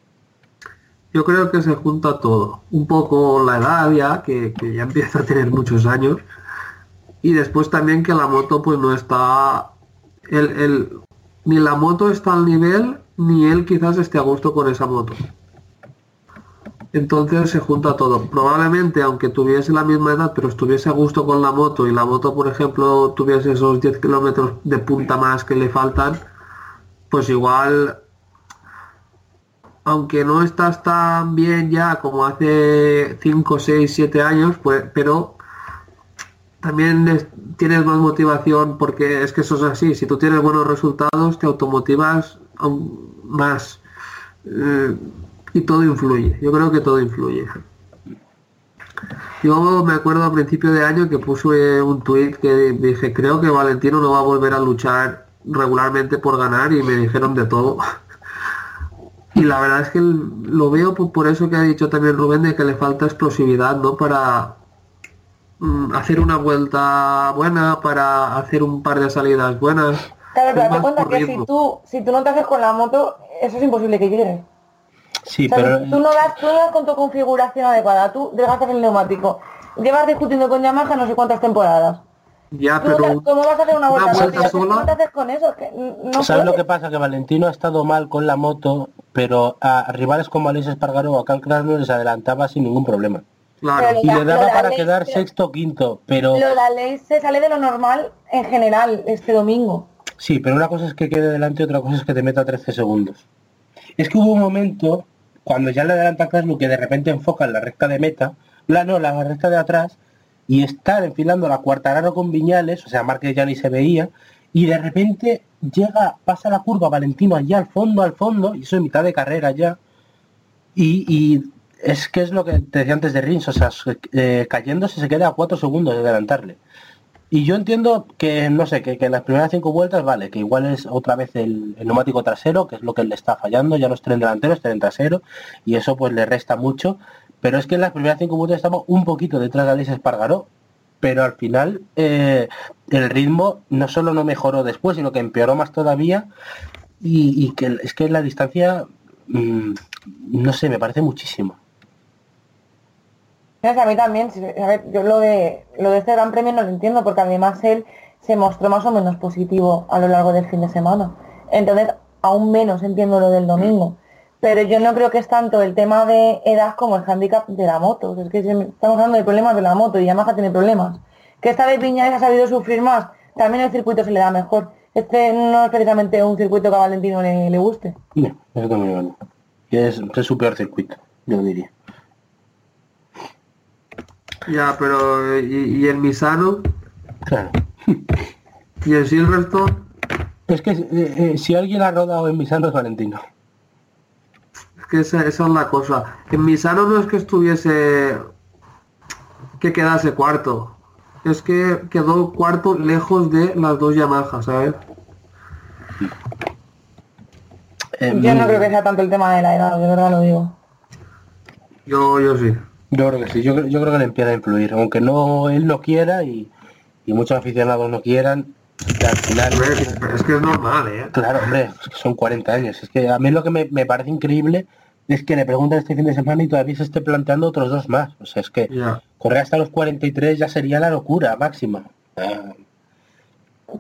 Yo creo que se junta todo. Un poco la edad ya, que, que ya empieza a tener muchos años. Y después también que la moto pues no está... El, el- ni la moto está al nivel, ni él quizás esté a gusto con esa moto. Entonces se junta todo. Probablemente, aunque tuviese la misma edad, pero estuviese a gusto con la moto y la moto, por ejemplo, tuviese esos 10 kilómetros de punta más que le faltan, pues igual aunque no estás tan bien ya como hace 5, 6, 7 años, pues, pero también es- tienes más motivación porque es que eso es así. Si tú tienes buenos resultados, te automotivas aún más. Eh, y todo influye. Yo creo que todo influye. Yo me acuerdo a principio de año que puse un tuit que dije, creo que Valentino no va a volver a luchar regularmente por ganar y me dijeron de todo. Y la verdad es que lo veo por, por eso que ha dicho también Rubén de que le falta explosividad, ¿no? Para mm, hacer una vuelta buena, para hacer un par de salidas buenas. Claro, pero date cuenta que si tú, si tú no te haces con la moto, eso es imposible que llegue. Sí, O sea, pero tú no das, tú no das con tu configuración adecuada, tú desgastas el neumático. Llevas discutiendo con Yamaha no sé cuántas temporadas. Ya, pero te- ¿Cómo vas a hacer una vuelta, sola- no te haces con eso? Es que no ¿sabes lo que pasa? Que Valentino ha estado mal con la moto, pero a rivales como Alex Espargaro o a Cal Krasner les adelantaba sin ningún problema. claro, Y le daba para quedar pero- sexto o quinto, pero... Lo la ley se sale de lo normal en general este domingo. Sí, pero una cosa es que quede delante y otra cosa es que te meta 13 segundos. Es que hubo un momento, cuando ya le adelanta a que de repente enfoca en la recta de meta, la no, la recta de atrás, y estar enfilando la cuartararo con Viñales, o sea, Márquez ya ni se veía, y de repente llega, pasa la curva Valentino allá al fondo, al fondo, y eso en mitad de carrera ya, y, y es que es lo que te decía antes de Rins, o sea, eh, cayéndose se queda a 4 segundos de adelantarle. Y yo entiendo que, no sé, que, que en las primeras cinco vueltas, vale, que igual es otra vez el, el neumático trasero, que es lo que le está fallando, ya no es tren delantero, es tren trasero, y eso pues le resta mucho, pero es que en las primeras cinco vueltas estaba un poquito detrás de Alex Espargaró, pero al final eh, el ritmo no solo no mejoró después, sino que empeoró más todavía, y, que es que la distancia, mm, no sé, me parece muchísimo. A mí también, a ver, yo lo de lo de este gran premio no lo entiendo porque además él se mostró más o menos positivo a lo largo del fin de semana. Entonces, aún menos entiendo lo del domingo. Pero yo no creo que es tanto el tema de edad como el hándicap de la moto. O sea, es que estamos hablando de problemas de la moto y Yamaha tiene problemas. Que esta vez Viñales ha sabido sufrir más. También el circuito se le da mejor. Este no es precisamente un circuito que a Valentino le, le guste. No, eso también vale. Que es, es su peor circuito, yo diría. ya, pero y, y en Misano Claro. y en Silverstone, Es que eh, eh, si alguien ha rodado en Misano es Valentino. Es que esa, esa es la cosa. En Misano no es que estuviese que quedase cuarto, es que quedó cuarto lejos de las dos Yamaha, ¿sabes? Eh, Yo no mm, creo que sea tanto el tema de la edad, de verdad lo digo. Yo, yo sí. Yo creo que sí, yo, creo- yo creo que le empieza a influir, aunque no él no quiera y, y muchos aficionados no quieran, al final... Hombre, Es que es normal, ¿eh? Claro, hombre, es que son 40 años. Es que a mí lo que me, me parece increíble es que le preguntan este fin de semana y todavía se esté planteando otros dos más. O sea, es que Ya. correr hasta los 43 ya sería la locura máxima. Ah,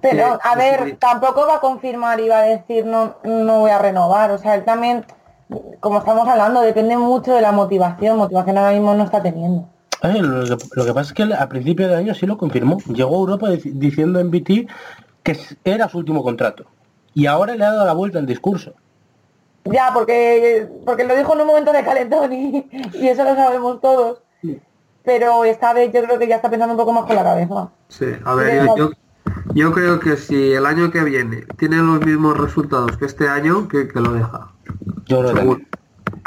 Pero, a sí, ver, sí. tampoco va a confirmar y va a decir no, no voy a renovar. O sea, él también, como estamos hablando, depende mucho de la motivación. Motivación ahora mismo no está teniendo. Eh, lo, que, lo que pasa es que a principio de año sí lo confirmó. Llegó a Europa dic- diciendo en BT que era su último contrato. Y ahora le ha dado la vuelta el discurso. Ya, porque, porque lo dijo en un momento de calentón y, y eso lo sabemos todos. Pero esta vez yo creo que ya está pensando un poco más con la cabeza. Sí, a ver, yo, yo, yo creo que si el año que viene tiene los mismos resultados que este año, que, que lo deja. Yo creo que Seguro. también.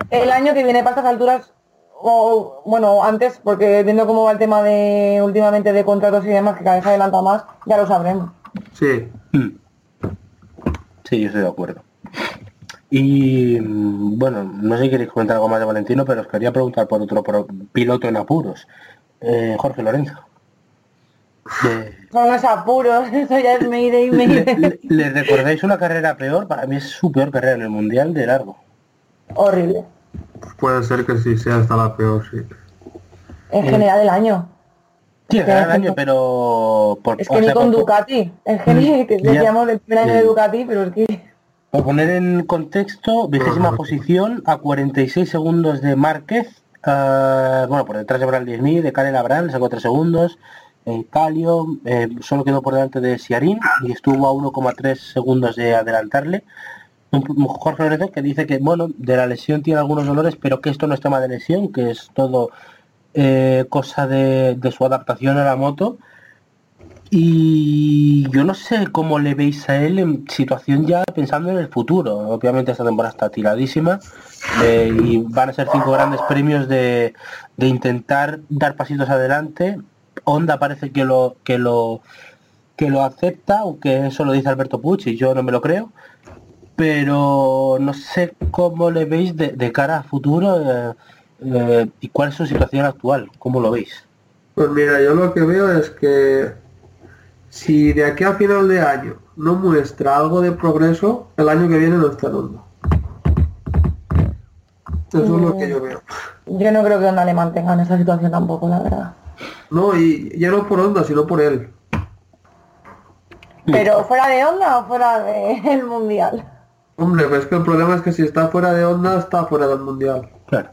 El año que viene para estas alturas, o bueno, antes, porque viendo cómo va el tema de últimamente de contratos y demás, que cada vez adelanta más, ya lo sabremos. Sí. Sí, yo estoy de acuerdo. Y bueno, no sé si queréis comentar algo más de Valentino, pero os quería preguntar por otro piloto en apuros. Eh, Jorge Lorenzo. Eh, Son los apuros, *laughs* eso ya es Mayday, ¿Le, Mayday. le- le recordáis una carrera peor? Para mí es su peor carrera en el Mundial de largo. Horrible. Puede ser que sí sea hasta la peor, sí. En general del año. Sí, el año, pero... Por, Es que ni sea, con por- Ducati. Es que ni que Ya. decíamos el primer año de Sí. Ducati, pero es que... Por poner en contexto, vigésima posición a 46 segundos de Márquez, ah, bueno, por detrás de Bradley Smith, de Karel Abraham, le sacó 3 segundos, eh, Calio eh, solo quedó por delante de Siarín y estuvo a 1,3 segundos de adelantarle. Jorge Lorenzo que dice que, bueno, de la lesión tiene algunos dolores, pero que esto no es tema de lesión, que es todo eh, cosa de, de su adaptación a la moto. Y yo no sé cómo le veis a él en situación ya pensando en el futuro. Obviamente esta temporada está tiradísima eh, y van a ser cinco grandes premios de, de intentar dar pasitos adelante. Honda parece que lo que lo que lo acepta, aunque eso lo dice Alberto Pucci, yo no me lo creo. Pero no sé cómo le veis de, de cara a futuro eh, eh, y cuál es su situación actual, cómo lo veis. Pues mira, yo lo que veo es que si de aquí a final de año no muestra algo de progreso, el año que viene no está en Honda. Eso es lo que yo veo. Yo no creo que Honda le mantenga en esa situación tampoco, la verdad. No, y ya no por Honda, sino por él. Pero fuera de Honda o fuera del Mundial. Hombre, pues es que el problema es que si está fuera de Honda, está fuera del Mundial. Claro.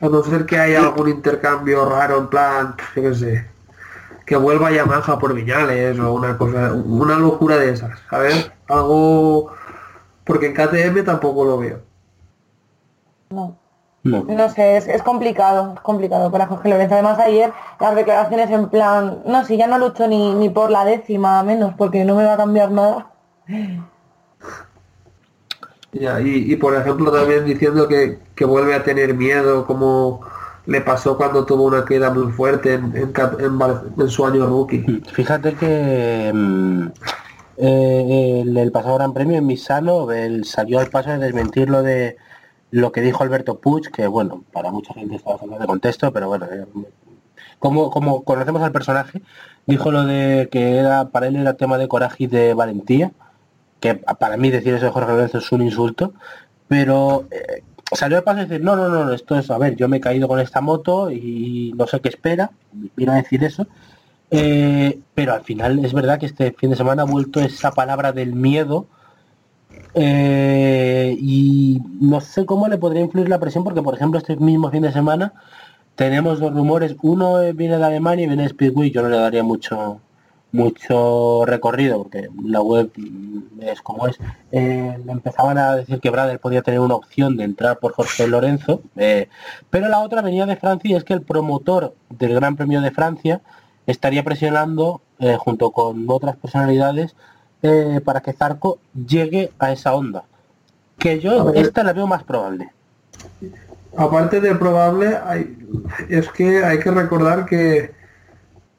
A no ser que haya algún intercambio raro en plan, yo qué sé, que vuelva Yamaha por Viñales o una cosa, una locura de esas, ¿sabes? Algo... Porque en KTM tampoco lo veo. No. No. No sé, es, es complicado, es complicado para Jorge Lorenzo. Además ayer las declaraciones en plan, no, si ya no lucho ni, ni por la décima menos, porque no me va a cambiar nada. Ya, y, y, por ejemplo también diciendo que, que vuelve a tener miedo como le pasó cuando tuvo una caída muy fuerte en, su año rookie. Fíjate que mm, eh, el, pasado Gran Premio en Misano él salió al paso de desmentir lo de lo que dijo Alberto Puig, que bueno, para mucha gente está bastante de contexto, pero bueno, eh, como, como conocemos al personaje, dijo lo de que era para él era tema de coraje y de valentía, que para mí decir eso de Jorge Lorenzo es un insulto, pero eh, salió al paso de decir, no, no, no, esto es, a ver, yo me he caído con esta moto y no sé qué espera, vino a decir eso, eh, pero al final es verdad que este fin de semana ha vuelto esa palabra del miedo eh, y no sé cómo le podría influir la presión porque por ejemplo este mismo fin de semana tenemos dos rumores, uno viene de Alemania y viene de Speedway, yo no le daría mucho mucho recorrido porque la web es como es Eh, empezaban a decir que Brader podía tener una opción de entrar por Jorge Lorenzo eh, pero la otra venía de Francia y es que el promotor del Gran Premio de Francia estaría presionando eh, junto con otras personalidades para que Zarco llegue a esa onda que yo esta la veo más probable. Aparte de probable, hay- es que hay que recordar que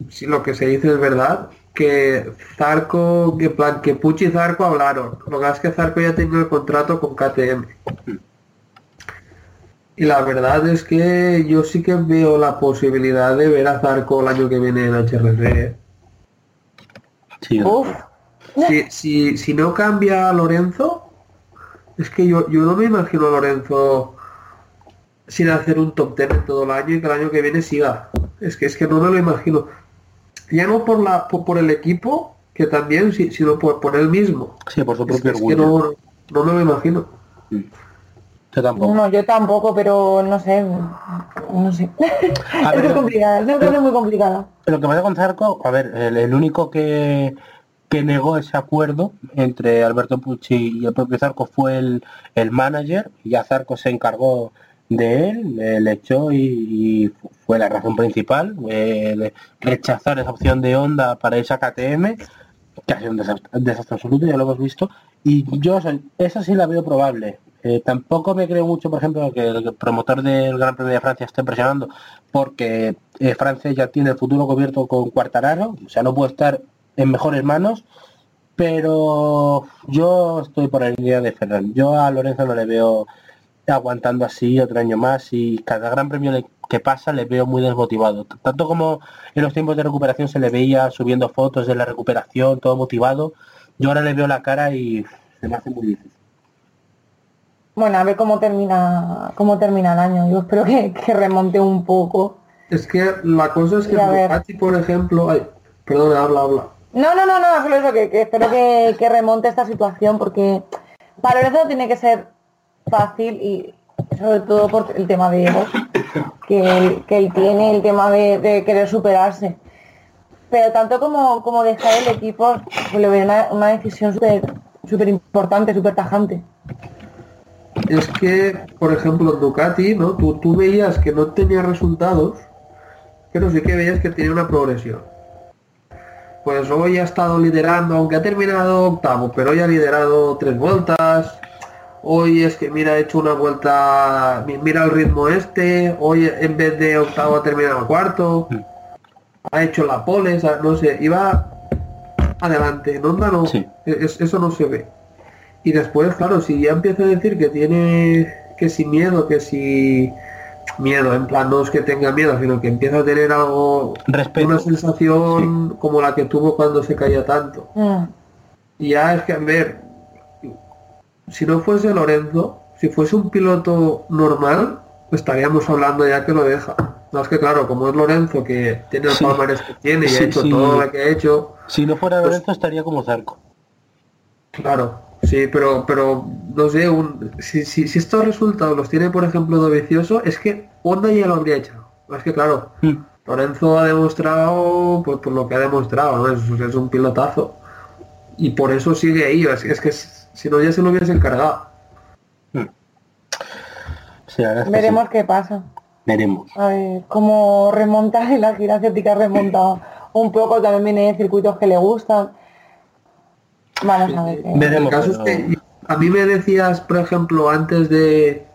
si lo que se dice es verdad, que Zarco, que en plan, que Pucci y Zarco hablaron. Lo que pasa es que Zarco ya tenía el contrato con KTM. Y la verdad es que yo sí que veo la posibilidad de ver a Zarco el año que viene en HRC. ¿eh? Sí, Uf, Si, si, si no cambia a Lorenzo, es que yo, yo no me imagino a Lorenzo sin hacer un top 10 en todo el año y que el año que viene siga. Es que es que no me lo imagino. Ya no por la por, por el equipo, que también, si, sino por, por él mismo. Sí, por su Es propio es que orgullo. no, no me lo imagino. Yo tampoco. No, yo tampoco, pero no sé. No sé. A *laughs* es ver, muy complicada, es una cosa muy complicada. Lo que pasa con Zarco, a ver, el, el único que, que negó ese acuerdo entre Alberto Pucci y el propio Zarco fue el, el manager, y ya Zarco se encargó de él, le, le echó y, fue la razón principal, eh, rechazar esa opción de onda para esa KTM, que ha sido un desastre, absoluto, ya lo hemos visto, y yo esa sí la veo probable. Eh, tampoco me creo mucho, por ejemplo, que el promotor del Gran Premio de Francia esté presionando porque eh, Francia ya tiene el futuro cubierto con Cuartararo, o sea, no puede estar en mejores manos, pero yo estoy por la línea de Ferran. Yo a Lorenzo no le veo aguantando así otro año más y cada gran premio que pasa le veo muy desmotivado. Tanto como en los tiempos de recuperación se le veía subiendo fotos de la recuperación, todo motivado, yo ahora le veo la cara y se me hace muy difícil. Bueno, a ver cómo termina cómo termina el año. Yo espero que, que remonte un poco. Es que la cosa es que por ejemplo, ay, perdón, habla, habla. No, no, no, no, solo eso, que, que espero que, que remonte esta situación porque para Lorenzo tiene que ser fácil y sobre todo por el tema de egos que él, que él tiene, el tema de, querer superarse. Pero tanto como, como dejar el equipo, pues le veo una, una decisión súper importante, súper tajante. Es que, por ejemplo, Ducati, ¿no? Tú, tú veías que no tenía resultados, pero sí que veías que tenía una progresión. Pues hoy ha estado liderando, aunque ha terminado octavo, pero hoy ha liderado tres vueltas. Hoy es que mira, ha hecho una vuelta, mi- mira el ritmo este. Hoy en vez de octavo ha terminado cuarto. Ha hecho la pole, o sea, no sé, iba adelante. En Honda no, Sí. es- eso no se ve. Y después, claro, si ya empieza a decir que tiene que si miedo, que si miedo, en plan no es que tenga miedo, sino que empieza a tener algo, Respeto. una sensación como la que tuvo cuando se caía tanto. Mm. Y ya es que, a ver, si no fuese Lorenzo, si fuese un piloto normal, estaríamos hablando ya que lo deja. No es que claro, como es Lorenzo, que tiene el Sí. palmarés que tiene y Sí, ha hecho sí. todo lo que ha hecho, Si no fuera Lorenzo estaría como Zarco. Claro, sí, pero, pero no sé, un- si, si, si estos resultados los tiene, por ejemplo, Dovizioso, es que Honda ya lo habría hecho. Es que claro, Mm. Lorenzo ha demostrado pues, por lo que ha demostrado, ¿no? es, es un pilotazo. Y por eso sigue ahí, es, es que si no ya se lo hubiese encargado. Sí, que Veremos sí. qué pasa. Veremos. A ver, cómo remonta y la gira asiática remonta un poco, también viene de circuitos que le gustan. Vamos a ver. qué- Veremos, El caso es que a mí me decías, por ejemplo, antes de...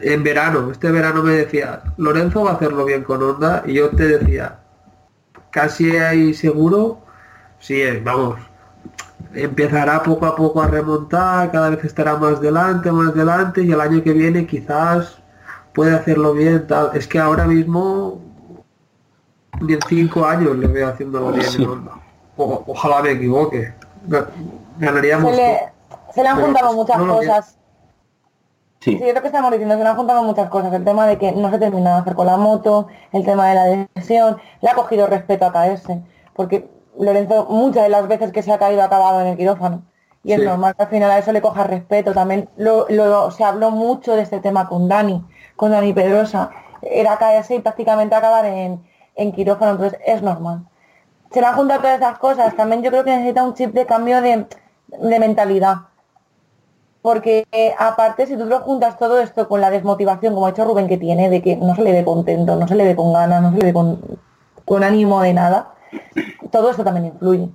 En verano, este verano me decía, Lorenzo va a hacerlo bien con Honda, y yo te decía, casi ahí seguro, sí, eh, vamos, empezará poco a poco a remontar, cada vez estará más delante, más delante, y el año que viene quizás puede hacerlo bien, tal. Es que ahora mismo, ni en cinco años le veo haciéndolo bien Sí. O- ojalá me equivoque. Ga- Ganaríamos. Se le, se le han Pero, juntado muchas no cosas. Sí. Sí, es lo que estamos diciendo, se le han juntado muchas cosas. El tema de que no se termina de hacer con la moto, el tema de la lesión, le ha cogido respeto a caerse. Porque Lorenzo muchas de las veces que se ha caído ha acabado en el quirófano. Y es Sí. normal que al final a eso le coja respeto. También lo, lo- se habló mucho de este tema con Dani, con Dani Pedrosa. Era caerse y prácticamente acabar en, en quirófano, entonces es normal. Se le han juntado todas esas cosas. También yo creo que necesita un chip de cambio de, de mentalidad. Porque eh, aparte, si tú lo juntas todo esto con la desmotivación, como ha hecho Rubén, que tiene, de que no se le ve contento, no se le ve con ganas, no se le ve con, con ánimo de nada, todo esto también influye.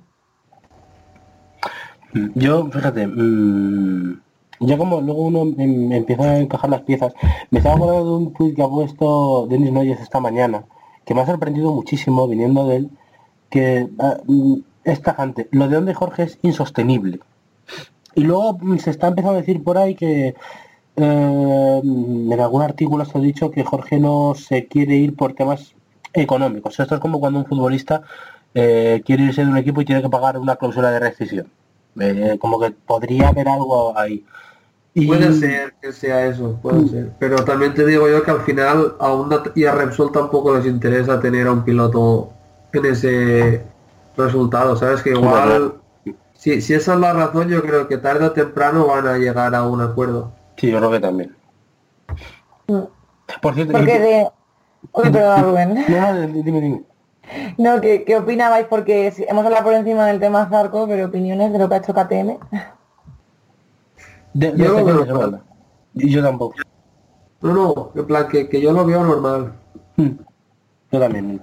Yo, fíjate, mm, ya como luego uno em- empieza a encajar las piezas, me estaba acordando de un tweet que ha puesto Denis Noyes esta mañana, que me ha sorprendido muchísimo viniendo de él, que mm, es tajante. Lo de donde Jorge es insostenible. Y luego mm, se está empezando a decir por ahí que eh, en algún artículo se ha dicho que Jorge no se quiere ir por temas económicos. Esto es como cuando un futbolista eh, quiere irse de un equipo y tiene que pagar una cláusula de rescisión. Eh, como que podría haber algo ahí. Y- Puede ser que sea eso, puede ser. Pero también te digo yo que al final a Honda y a Repsol tampoco les interesa tener a un piloto en ese resultados, ¿sabes? Que igual, si, si esa es la razón, yo creo que tarde o temprano van a llegar a un acuerdo. Sí, yo creo que también. Mm. Por cierto, Porque y- de... Perdón, Rubén. No, no, dime, dime. No, ¿qué, qué opinabais? Porque hemos hablado por encima del tema Zarco, pero opiniones de lo que ha hecho KTM. De, de Yo de veo. Y yo tampoco. No, no, en plan que, que yo lo veo normal. Mm. Yo también.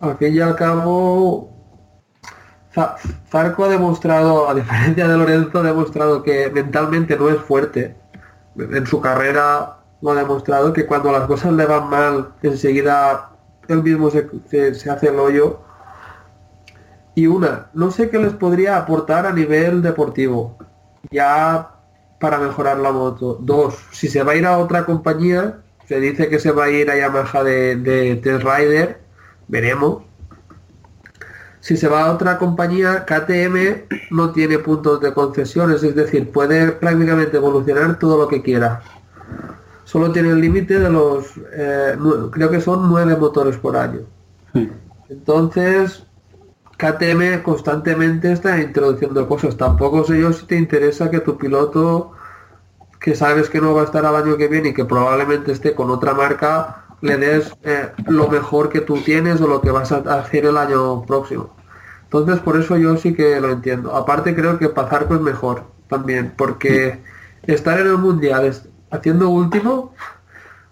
Al fin y al cabo, Za- Zarco ha demostrado, a diferencia de Lorenzo, ha demostrado que mentalmente no es fuerte. En su carrera lo ha demostrado que cuando las cosas le van mal, enseguida él mismo se, se- hace el hoyo. Y una, no sé qué les podría aportar a nivel deportivo, ya para mejorar la moto. Dos, si se va a ir a otra compañía, se dice que se va a ir a Yamaha de, de Test Rider, veremos. Si se va a otra compañía, KTM no tiene puntos de concesiones, es decir, puede prácticamente evolucionar todo lo que quiera. Solo tiene el límite de los, eh, creo que son nueve motores por año. Entonces, KTM constantemente está introduciendo cosas. Tampoco sé yo si te interesa que tu piloto, que sabes que no va a estar al año que viene y que probablemente esté con otra marca, le des eh, lo mejor que tú tienes o lo que vas a hacer el año próximo. Entonces, por eso yo sí que lo entiendo. Aparte, creo que Pazarco es mejor también, porque estar en el mundial haciendo último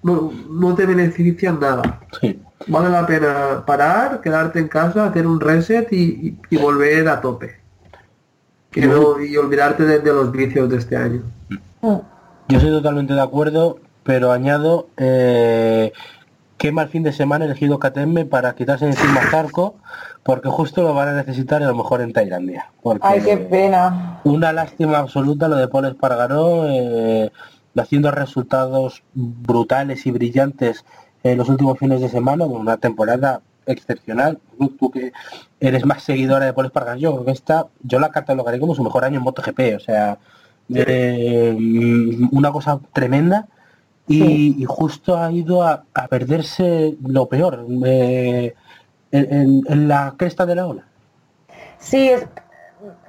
no, no te beneficia en nada Sí. vale la pena parar, quedarte en casa, hacer un reset y, y- y volver a tope. Que no- y olvidarte de, de los vicios de este año. Yo estoy totalmente de acuerdo, pero añado eh, qué mal fin de semana ha elegido KTM para quitarse de encima Zarco, porque justo lo van a necesitar a lo mejor en Tailandia. Porque Ay, qué pena. una lástima absoluta lo de Paul Espargaró, eh, haciendo resultados brutales y brillantes en los últimos fines de semana, con una temporada excepcional. Tú, que eres más seguidora de Paul Espargaró, yo creo que esta, yo la catalogaré como su mejor año en MotoGP, o sea, eh, una cosa tremenda. Y, y justo ha ido a, a perderse lo peor eh, en- en- en la cresta de la ola. Sí, es-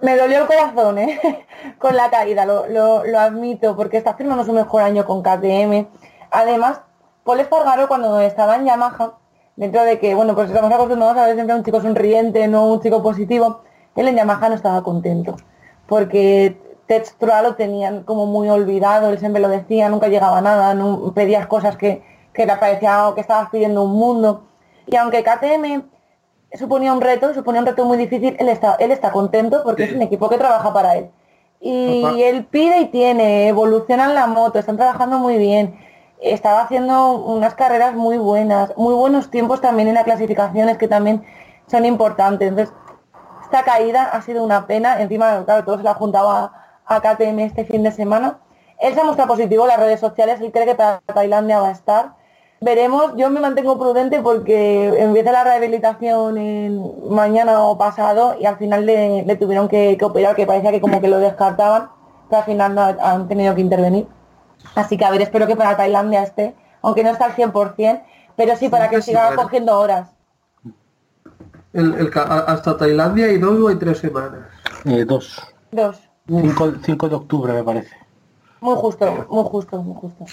me dolió el corazón, ¿eh? *laughs* con la caída, lo, lo- lo admito, porque está firmando su mejor año con KTM. Además, Paul Espargaro cuando estaba en Yamaha, dentro de que, bueno, pues estamos acostumbrados a ver siempre a un chico sonriente, no un chico positivo, él en Yamaha no estaba contento, porque Textual lo tenían como muy olvidado, él siempre lo decía, nunca llegaba a nada, no, pedías cosas que, que le parecía que estabas pidiendo un mundo. Y aunque KTM suponía un reto, suponía un reto muy difícil, él está, él está contento porque es un equipo que trabaja para él. Y Ajá. él pide y tiene, evolucionan la moto, están trabajando muy bien, estaba haciendo unas carreras muy buenas, muy buenos tiempos también en las clasificaciones que también son importantes. Entonces, esta caída ha sido una pena, encima, claro, todo se la juntaba a KTM este fin de semana. Él se ha mostrado positivo en las redes sociales, él cree que para Tailandia va a estar. Veremos, yo me mantengo prudente porque empieza la rehabilitación en mañana o pasado y al final le, le tuvieron que, que operar, que parecía que como que lo descartaban, pero al final no, han tenido que intervenir. Así que a ver, espero que para Tailandia esté, aunque no está al 100%, pero sí para que Sí, siga cogiendo horas. El, el hasta Tailandia hay dos o hay tres semanas. Eh, dos. Dos. 5, de octubre me parece. Muy justo, muy justo, muy justo.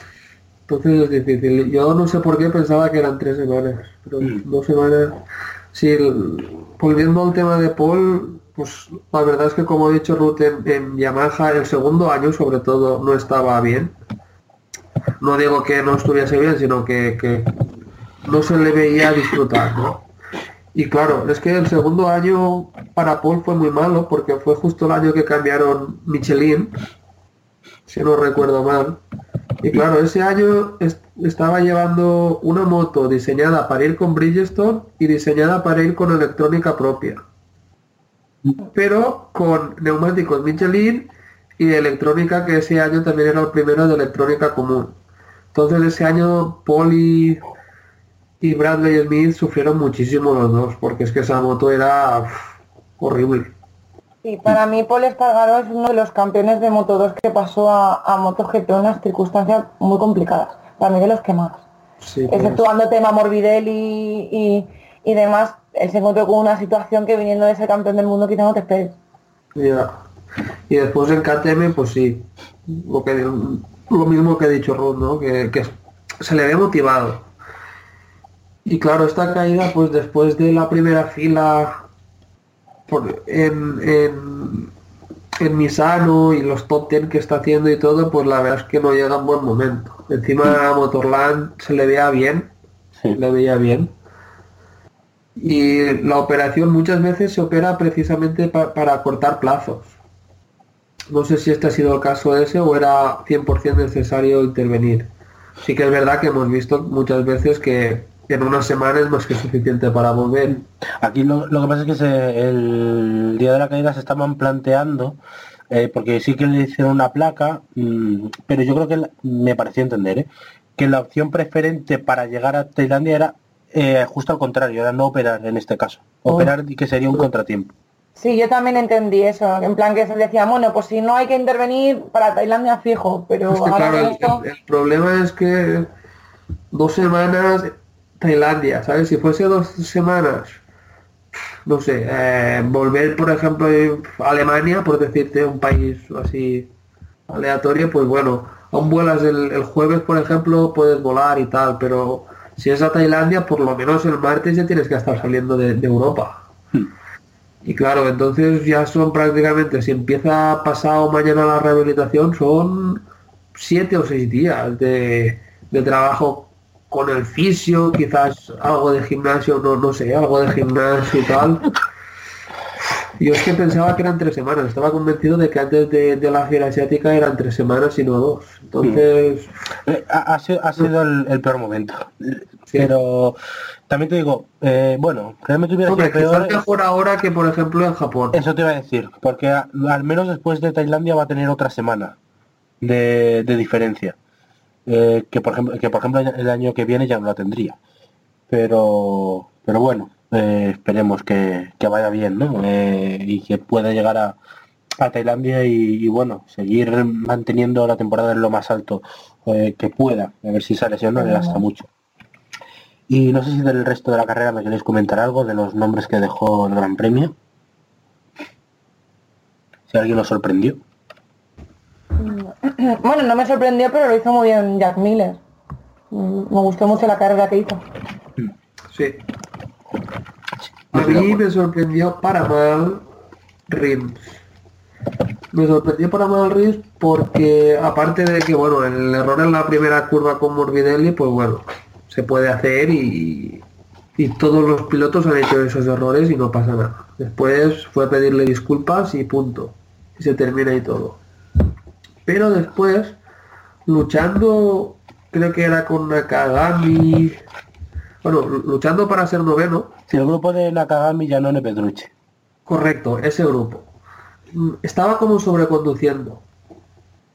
Entonces es difícil. Yo no sé por qué pensaba que eran tres semanas, pero Mm. dos semanas. Sí, el- volviendo al tema de Paul, pues la verdad es que como ha dicho Ruth en, en Yamaha, el segundo año sobre todo no estaba bien. No digo que no estuviese bien, sino que, que no se le veía disfrutar, ¿no? Y claro, es que el segundo año para Paul fue muy malo porque fue justo el año que cambiaron Michelin, si no recuerdo mal. Y claro, ese año es- estaba llevando una moto diseñada para ir con Bridgestone y diseñada para ir con electrónica propia. Pero con neumáticos Michelin y electrónica que ese año también era el primero de electrónica común. Entonces ese año Paul y, Bradley Smith sufrieron muchísimo los dos, porque es que esa moto era horrible. Sí, para mí Paul Espargaro es uno de los campeones de Moto 2 que pasó a, a MotoGP en unas circunstancias muy complicadas. Para mí de los que más. Sí, pues, Exceptuando tema Morbidelli y, y demás, él se encontró con una situación que viniendo de ser campeón del mundo quizá no te esperes. Ya. Y después en KTM, pues sí, lo, que, lo mismo que ha dicho Ruth, ¿no? Que, que se le ve motivado. Y claro, esta caída, pues después de la primera fila por, en, en, en Misano y los top 10 que está haciendo y todo, pues la verdad es que no llega en buen momento. Encima a Motorland se le veía bien, Sí. le veía bien. Y la operación muchas veces se opera precisamente pa- para cortar plazos. No sé si este ha sido el caso ese o era 100% necesario intervenir. Sí que es verdad que hemos visto muchas veces que en una semana es más que suficiente para volver. Aquí lo, lo que pasa es que se- el día de la caída se estaban planteando, eh, porque sí que le hicieron una placa, mm, pero yo creo que la- me pareció entender, ¿eh? que la opción preferente para llegar a Tailandia era eh, justo al contrario, era no operar en este caso. Operar y que sería un contratiempo. Sí, yo también entendí eso, en plan que se decía, bueno, pues si no hay que intervenir para Tailandia fijo, pero Es que, ahora claro, con el, esto, el- el problema es que dos semanas Tailandia, ¿sabes? Si fuese dos semanas, no sé, eh, volver, por ejemplo, a Alemania, por decirte, un país así aleatorio, pues bueno, aún vuelas el, el jueves, por ejemplo, puedes volar y tal, pero si es a Tailandia, por lo menos el martes ya tienes que estar saliendo de, de Europa. Y claro, entonces ya son prácticamente, si empieza pasado mañana la rehabilitación, son siete o seis días de, de trabajo con el fisio, quizás algo de gimnasio, no, no sé, algo de gimnasio y tal. Yo es que pensaba que eran tres semanas, estaba convencido de que antes de, de la fiera asiática eran tres semanas y no dos. Entonces, Eh, Ha, ha sido, ha sido el, el peor momento. Pero también te digo, eh, bueno, realmente hubiera hombre, sido quizás peor. mejor ahora que por ejemplo en Japón. Eso te iba a decir, porque a- al menos después de Tailandia va a tener otra semana de, de diferencia. Eh, que por ejemplo, que por ejemplo el año que viene ya no la tendría. Pero, pero bueno, eh, esperemos que, que vaya bien, ¿no? Eh, y que pueda llegar a, a Tailandia y, y, bueno, seguir manteniendo la temporada en lo más alto que pueda. A ver si esa lesión no le gasta mucho. Y no sé si del resto de la carrera me queréis comentar algo de los nombres que dejó el Gran Premio. Si alguien lo sorprendió. *clears throat* bueno, no me sorprendió, pero lo hizo muy bien Jack Miller. Mm, Me gustó mucho la carrera que hizo. *clears throat* Sí. A mí me sorprendió para mal Rims. Me sorprendió para mal Rims porque aparte de que bueno, el error en la primera curva con Morbidelli, pues bueno, se puede hacer y, y todos los pilotos han hecho esos errores y no pasa nada. Después fue a pedirle disculpas y punto. Y se termina y todo. Pero después, luchando, creo que era con Nakagami, bueno, luchando para ser noveno, Si el grupo de Nakagami ya no ne Pedruche. correcto, ese grupo, mm, estaba como sobreconduciendo.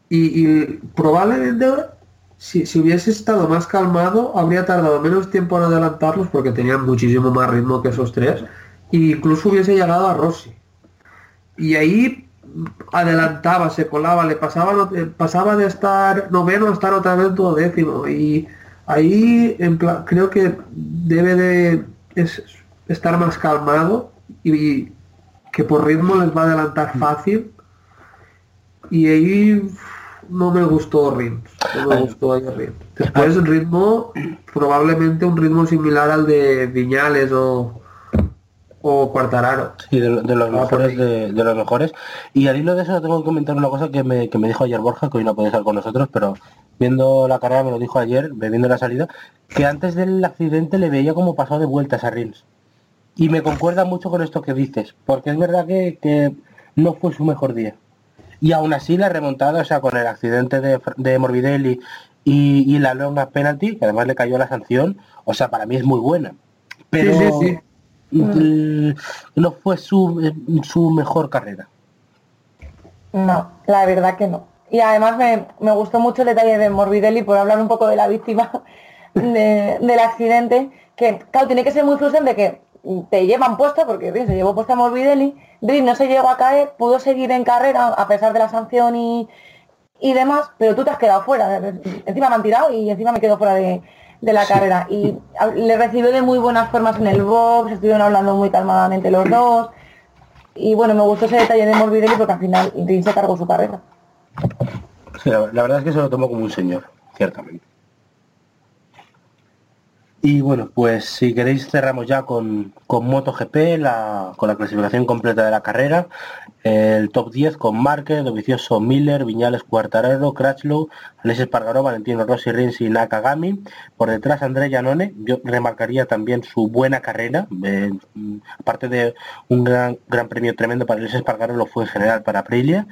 Y, y probablemente si, si hubiese estado más calmado, habría tardado menos tiempo en adelantarlos porque tenían muchísimo más ritmo que esos tres. E incluso hubiese llegado a Rossi. Y ahí adelantaba, se colaba, le pasaba, eh, pasaba de estar noveno a estar otra vez duodécimo. Y ahí en pla- creo que debe de es- estar más calmado y que por ritmo les va a adelantar fácil. Y ahí no me gustó Rims. No me gustó ahí Rims. Después el ritmo, probablemente un ritmo similar al de Viñales o, o Cuartararo. Sí, de, lo- de los Ah, mejores de, de los mejores. Y al hilo de eso tengo que comentar una cosa que me, que me dijo ayer Borja, que hoy no puede estar con nosotros, pero viendo la carrera me lo dijo ayer, bebiendo la salida, que antes del accidente le veía como pasó de vueltas a Rins. Y me concuerda mucho con esto que dices, porque es verdad que, que no fue su mejor día. Y aún así la remontada, o sea, con el accidente de, Morbidelli y, y la longa penalty, que además le cayó la sanción, o sea, para mí es muy buena. Pero sí, sí. Mm, no fue su, eh, su mejor carrera. No, la verdad que no. Y además me, me gustó mucho el detalle de Morbidelli, por hablar un poco de la víctima *laughs* de- del accidente, que claro, tiene que ser muy frustrante que te llevan puesta, porque bien, se llevó puesta Morbidelli, Driss no se llegó a caer, pudo seguir en carrera a pesar de la sanción y, y demás, pero tú te has quedado fuera. Encima me han tirado y encima me quedo fuera de, de la carrera. Y le recibió de muy buenas formas en el box, estuvieron hablando muy calmadamente los dos. Y bueno, me gustó ese detalle de Morbidelli porque al final Rins se cargó su carrera. La, la verdad es que se lo tomó como un señor, ciertamente. Y bueno, pues si queréis cerramos ya con, con MotoGP, con la clasificación completa de la carrera. El top 10 con Márquez, Dovicioso, Miller, Viñales, Cuartararo, Crutchlow, Alexis Espargaró, Valentino Rossi, Rins y Nakagami. Por detrás André Giannone. Yo remarcaría también su buena carrera. eh, aparte de un gran, gran premio tremendo para Alexis Espargaró, lo fue en general para Aprilia.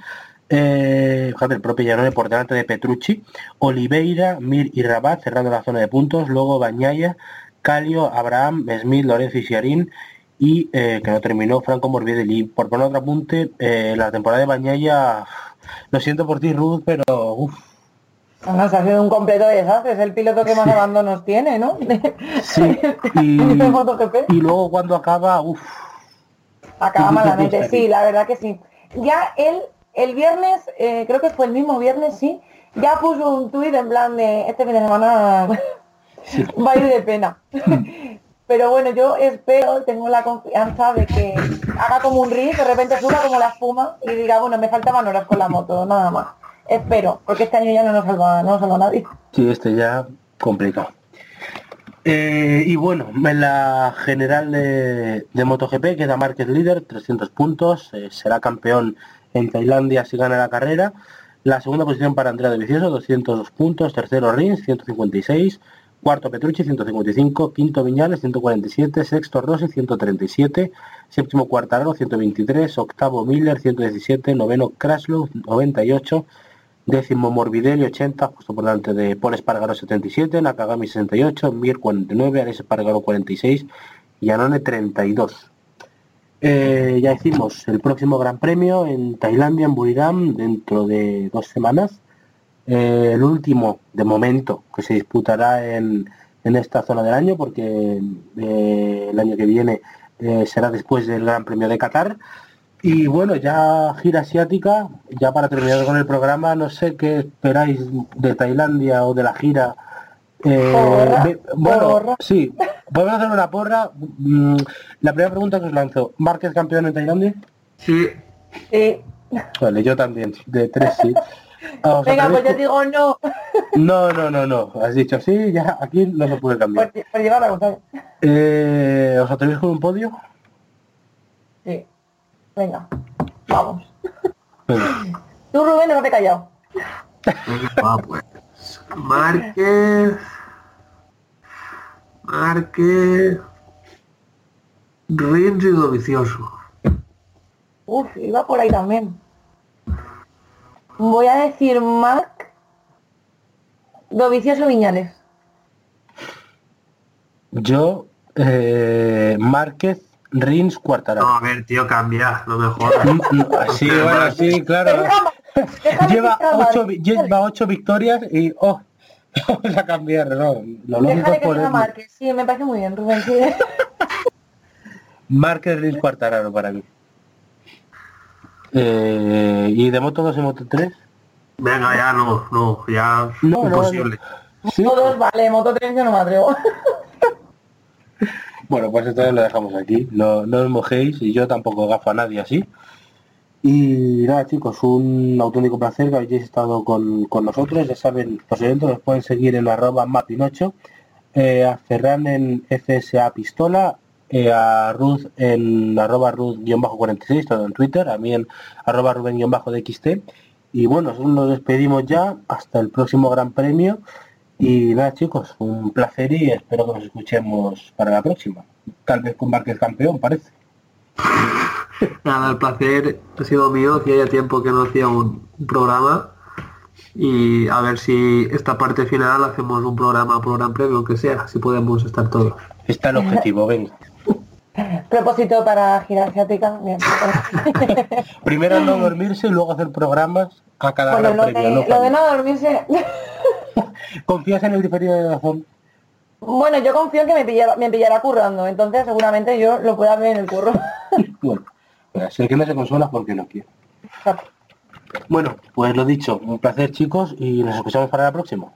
Eh, fíjate, el propio Giannone por delante de Petrucci, Oliveira, Mir y Rabat cerrando la zona de puntos, luego Bañaya, Calio, Abraham, Smith, Lorenzo y Siarín y eh, que no terminó Franco Morbidelli. Por poner otro apunte, eh, la temporada de Bañaya, lo siento por ti Ruth, pero uff, ha sido un completo desastre, es el piloto que más abandonos tiene, ¿no? *laughs* sí, y, *laughs* y luego cuando acaba, uff, Acaba Sí, sí, malamente, sí, sí. sí, la verdad que sí. Ya él, el viernes, eh, creo que fue el mismo viernes, sí, ya puso un tuit en plan de este fin de semana va a ir de pena. *laughs* Pero bueno, yo espero, tengo la confianza de que haga como un ris, de repente suba como la espuma y diga, bueno, me faltaban horas con la moto, nada más. Espero, porque este año ya no nos salva, no nos salva nadie. Sí, este ya complicado. Eh, y bueno, en la general de, de MotoGP queda Márquez líder, 300 puntos, eh, será campeón en Tailandia si gana la carrera. La segunda posición para Andrea de Vicioso, 202 puntos, tercero Rins, 156, cuarto Petrucci, 155, quinto Viñales, 147, sexto Rossi, 137, séptimo Cuartararo, 123, octavo Miller, 117, noveno Kraslow, 98, Décimo Morbidelli 80, justo por delante de Paul Espargaro 77, Nakagami 68, Mir 49, Alex Espargaro 46 y Anone 32. Eh, ya decimos, el próximo Gran Premio en Tailandia, en Buriram, dentro de dos semanas. Eh, el último, de momento, que se disputará en, en esta zona del año, porque eh, el año que viene eh, será después del Gran Premio de Qatar. Y bueno, ya gira asiática, ya para terminar con el programa, no sé qué esperáis de Tailandia o de la gira. Eh, bueno, porra. Sí, podemos hacer una porra. Mm, La primera pregunta que os lanzo, ¿Márquez campeón en Tailandia? Sí, Sí. Vale, yo también, de tres sí. ¿Os Venga, pues yo digo no, No, no, no, no, has dicho sí, ya aquí no se puede cambiar. por la contraria. Eh, ¿Os atrevéis con un podio? Sí. Venga, vamos. Venga. Tú, Rubén, no te he callado. venga, pues. Márquez. Márquez. Rins y Dovicioso. Uf, iba por ahí también. Voy a decir Marc Dovicioso Viñales. Yo, eh, Márquez, Rins, Cuartararo. No, a ver, tío, cambia, no me jodas. *laughs* Mm, Sí, *laughs* bueno, sí, claro. Déjame Lleva ocho, lleva ocho victorias y oh, *laughs* vamos a cambiar, no. Lo lógico Déjale es que sea poner Márquez. Sí, me parece muy bien, Rubén. *laughs* sí. Márquez, Rins, Cuartararo para mí. Eh, ¿Y de Moto 2 y Moto 3? Venga, ya no, no, ya No, no, imposible. Sí. Todos vale, Moto 3 yo no me atrevo. *laughs* Bueno, pues entonces lo dejamos aquí. No, no os mojéis y yo tampoco gafo a nadie así. Y nada chicos, un auténtico placer que hayáis estado con, con nosotros. Ya saben, los oyentes nos pueden seguir en arroba mapinocho, eh, a Ferran en FSA Pistola, eh, a Ruth en arroba Ruth-46, todo en Twitter, a mí en arroba Ruben-DXT. Y bueno, nosotros nos despedimos ya hasta el próximo Gran Premio. Y nada chicos, un placer y espero que nos escuchemos para la próxima. Tal vez con Márquez campeón, parece. Nada, el placer ha sido mío, hacía ya tiempo que no hacía un, un programa y a ver si esta parte final hacemos un programa por Gran Premio, aunque sea, si podemos estar todos. Está el objetivo, venga. Propósito para gira asiática. Bien. *laughs* Primero no dormirse y luego hacer programas a cada bueno, gran lo premio. de, no lo de no dormirse. *laughs* ¿Confías en el diferido de razón? bueno, yo confío en que me pillara, me pillará currando, entonces seguramente yo lo pueda ver en el curro. *laughs* Bueno, pues el que no se consuela es porque no quiere. *laughs* Bueno, pues lo dicho, un placer chicos y nos escuchamos para la próxima.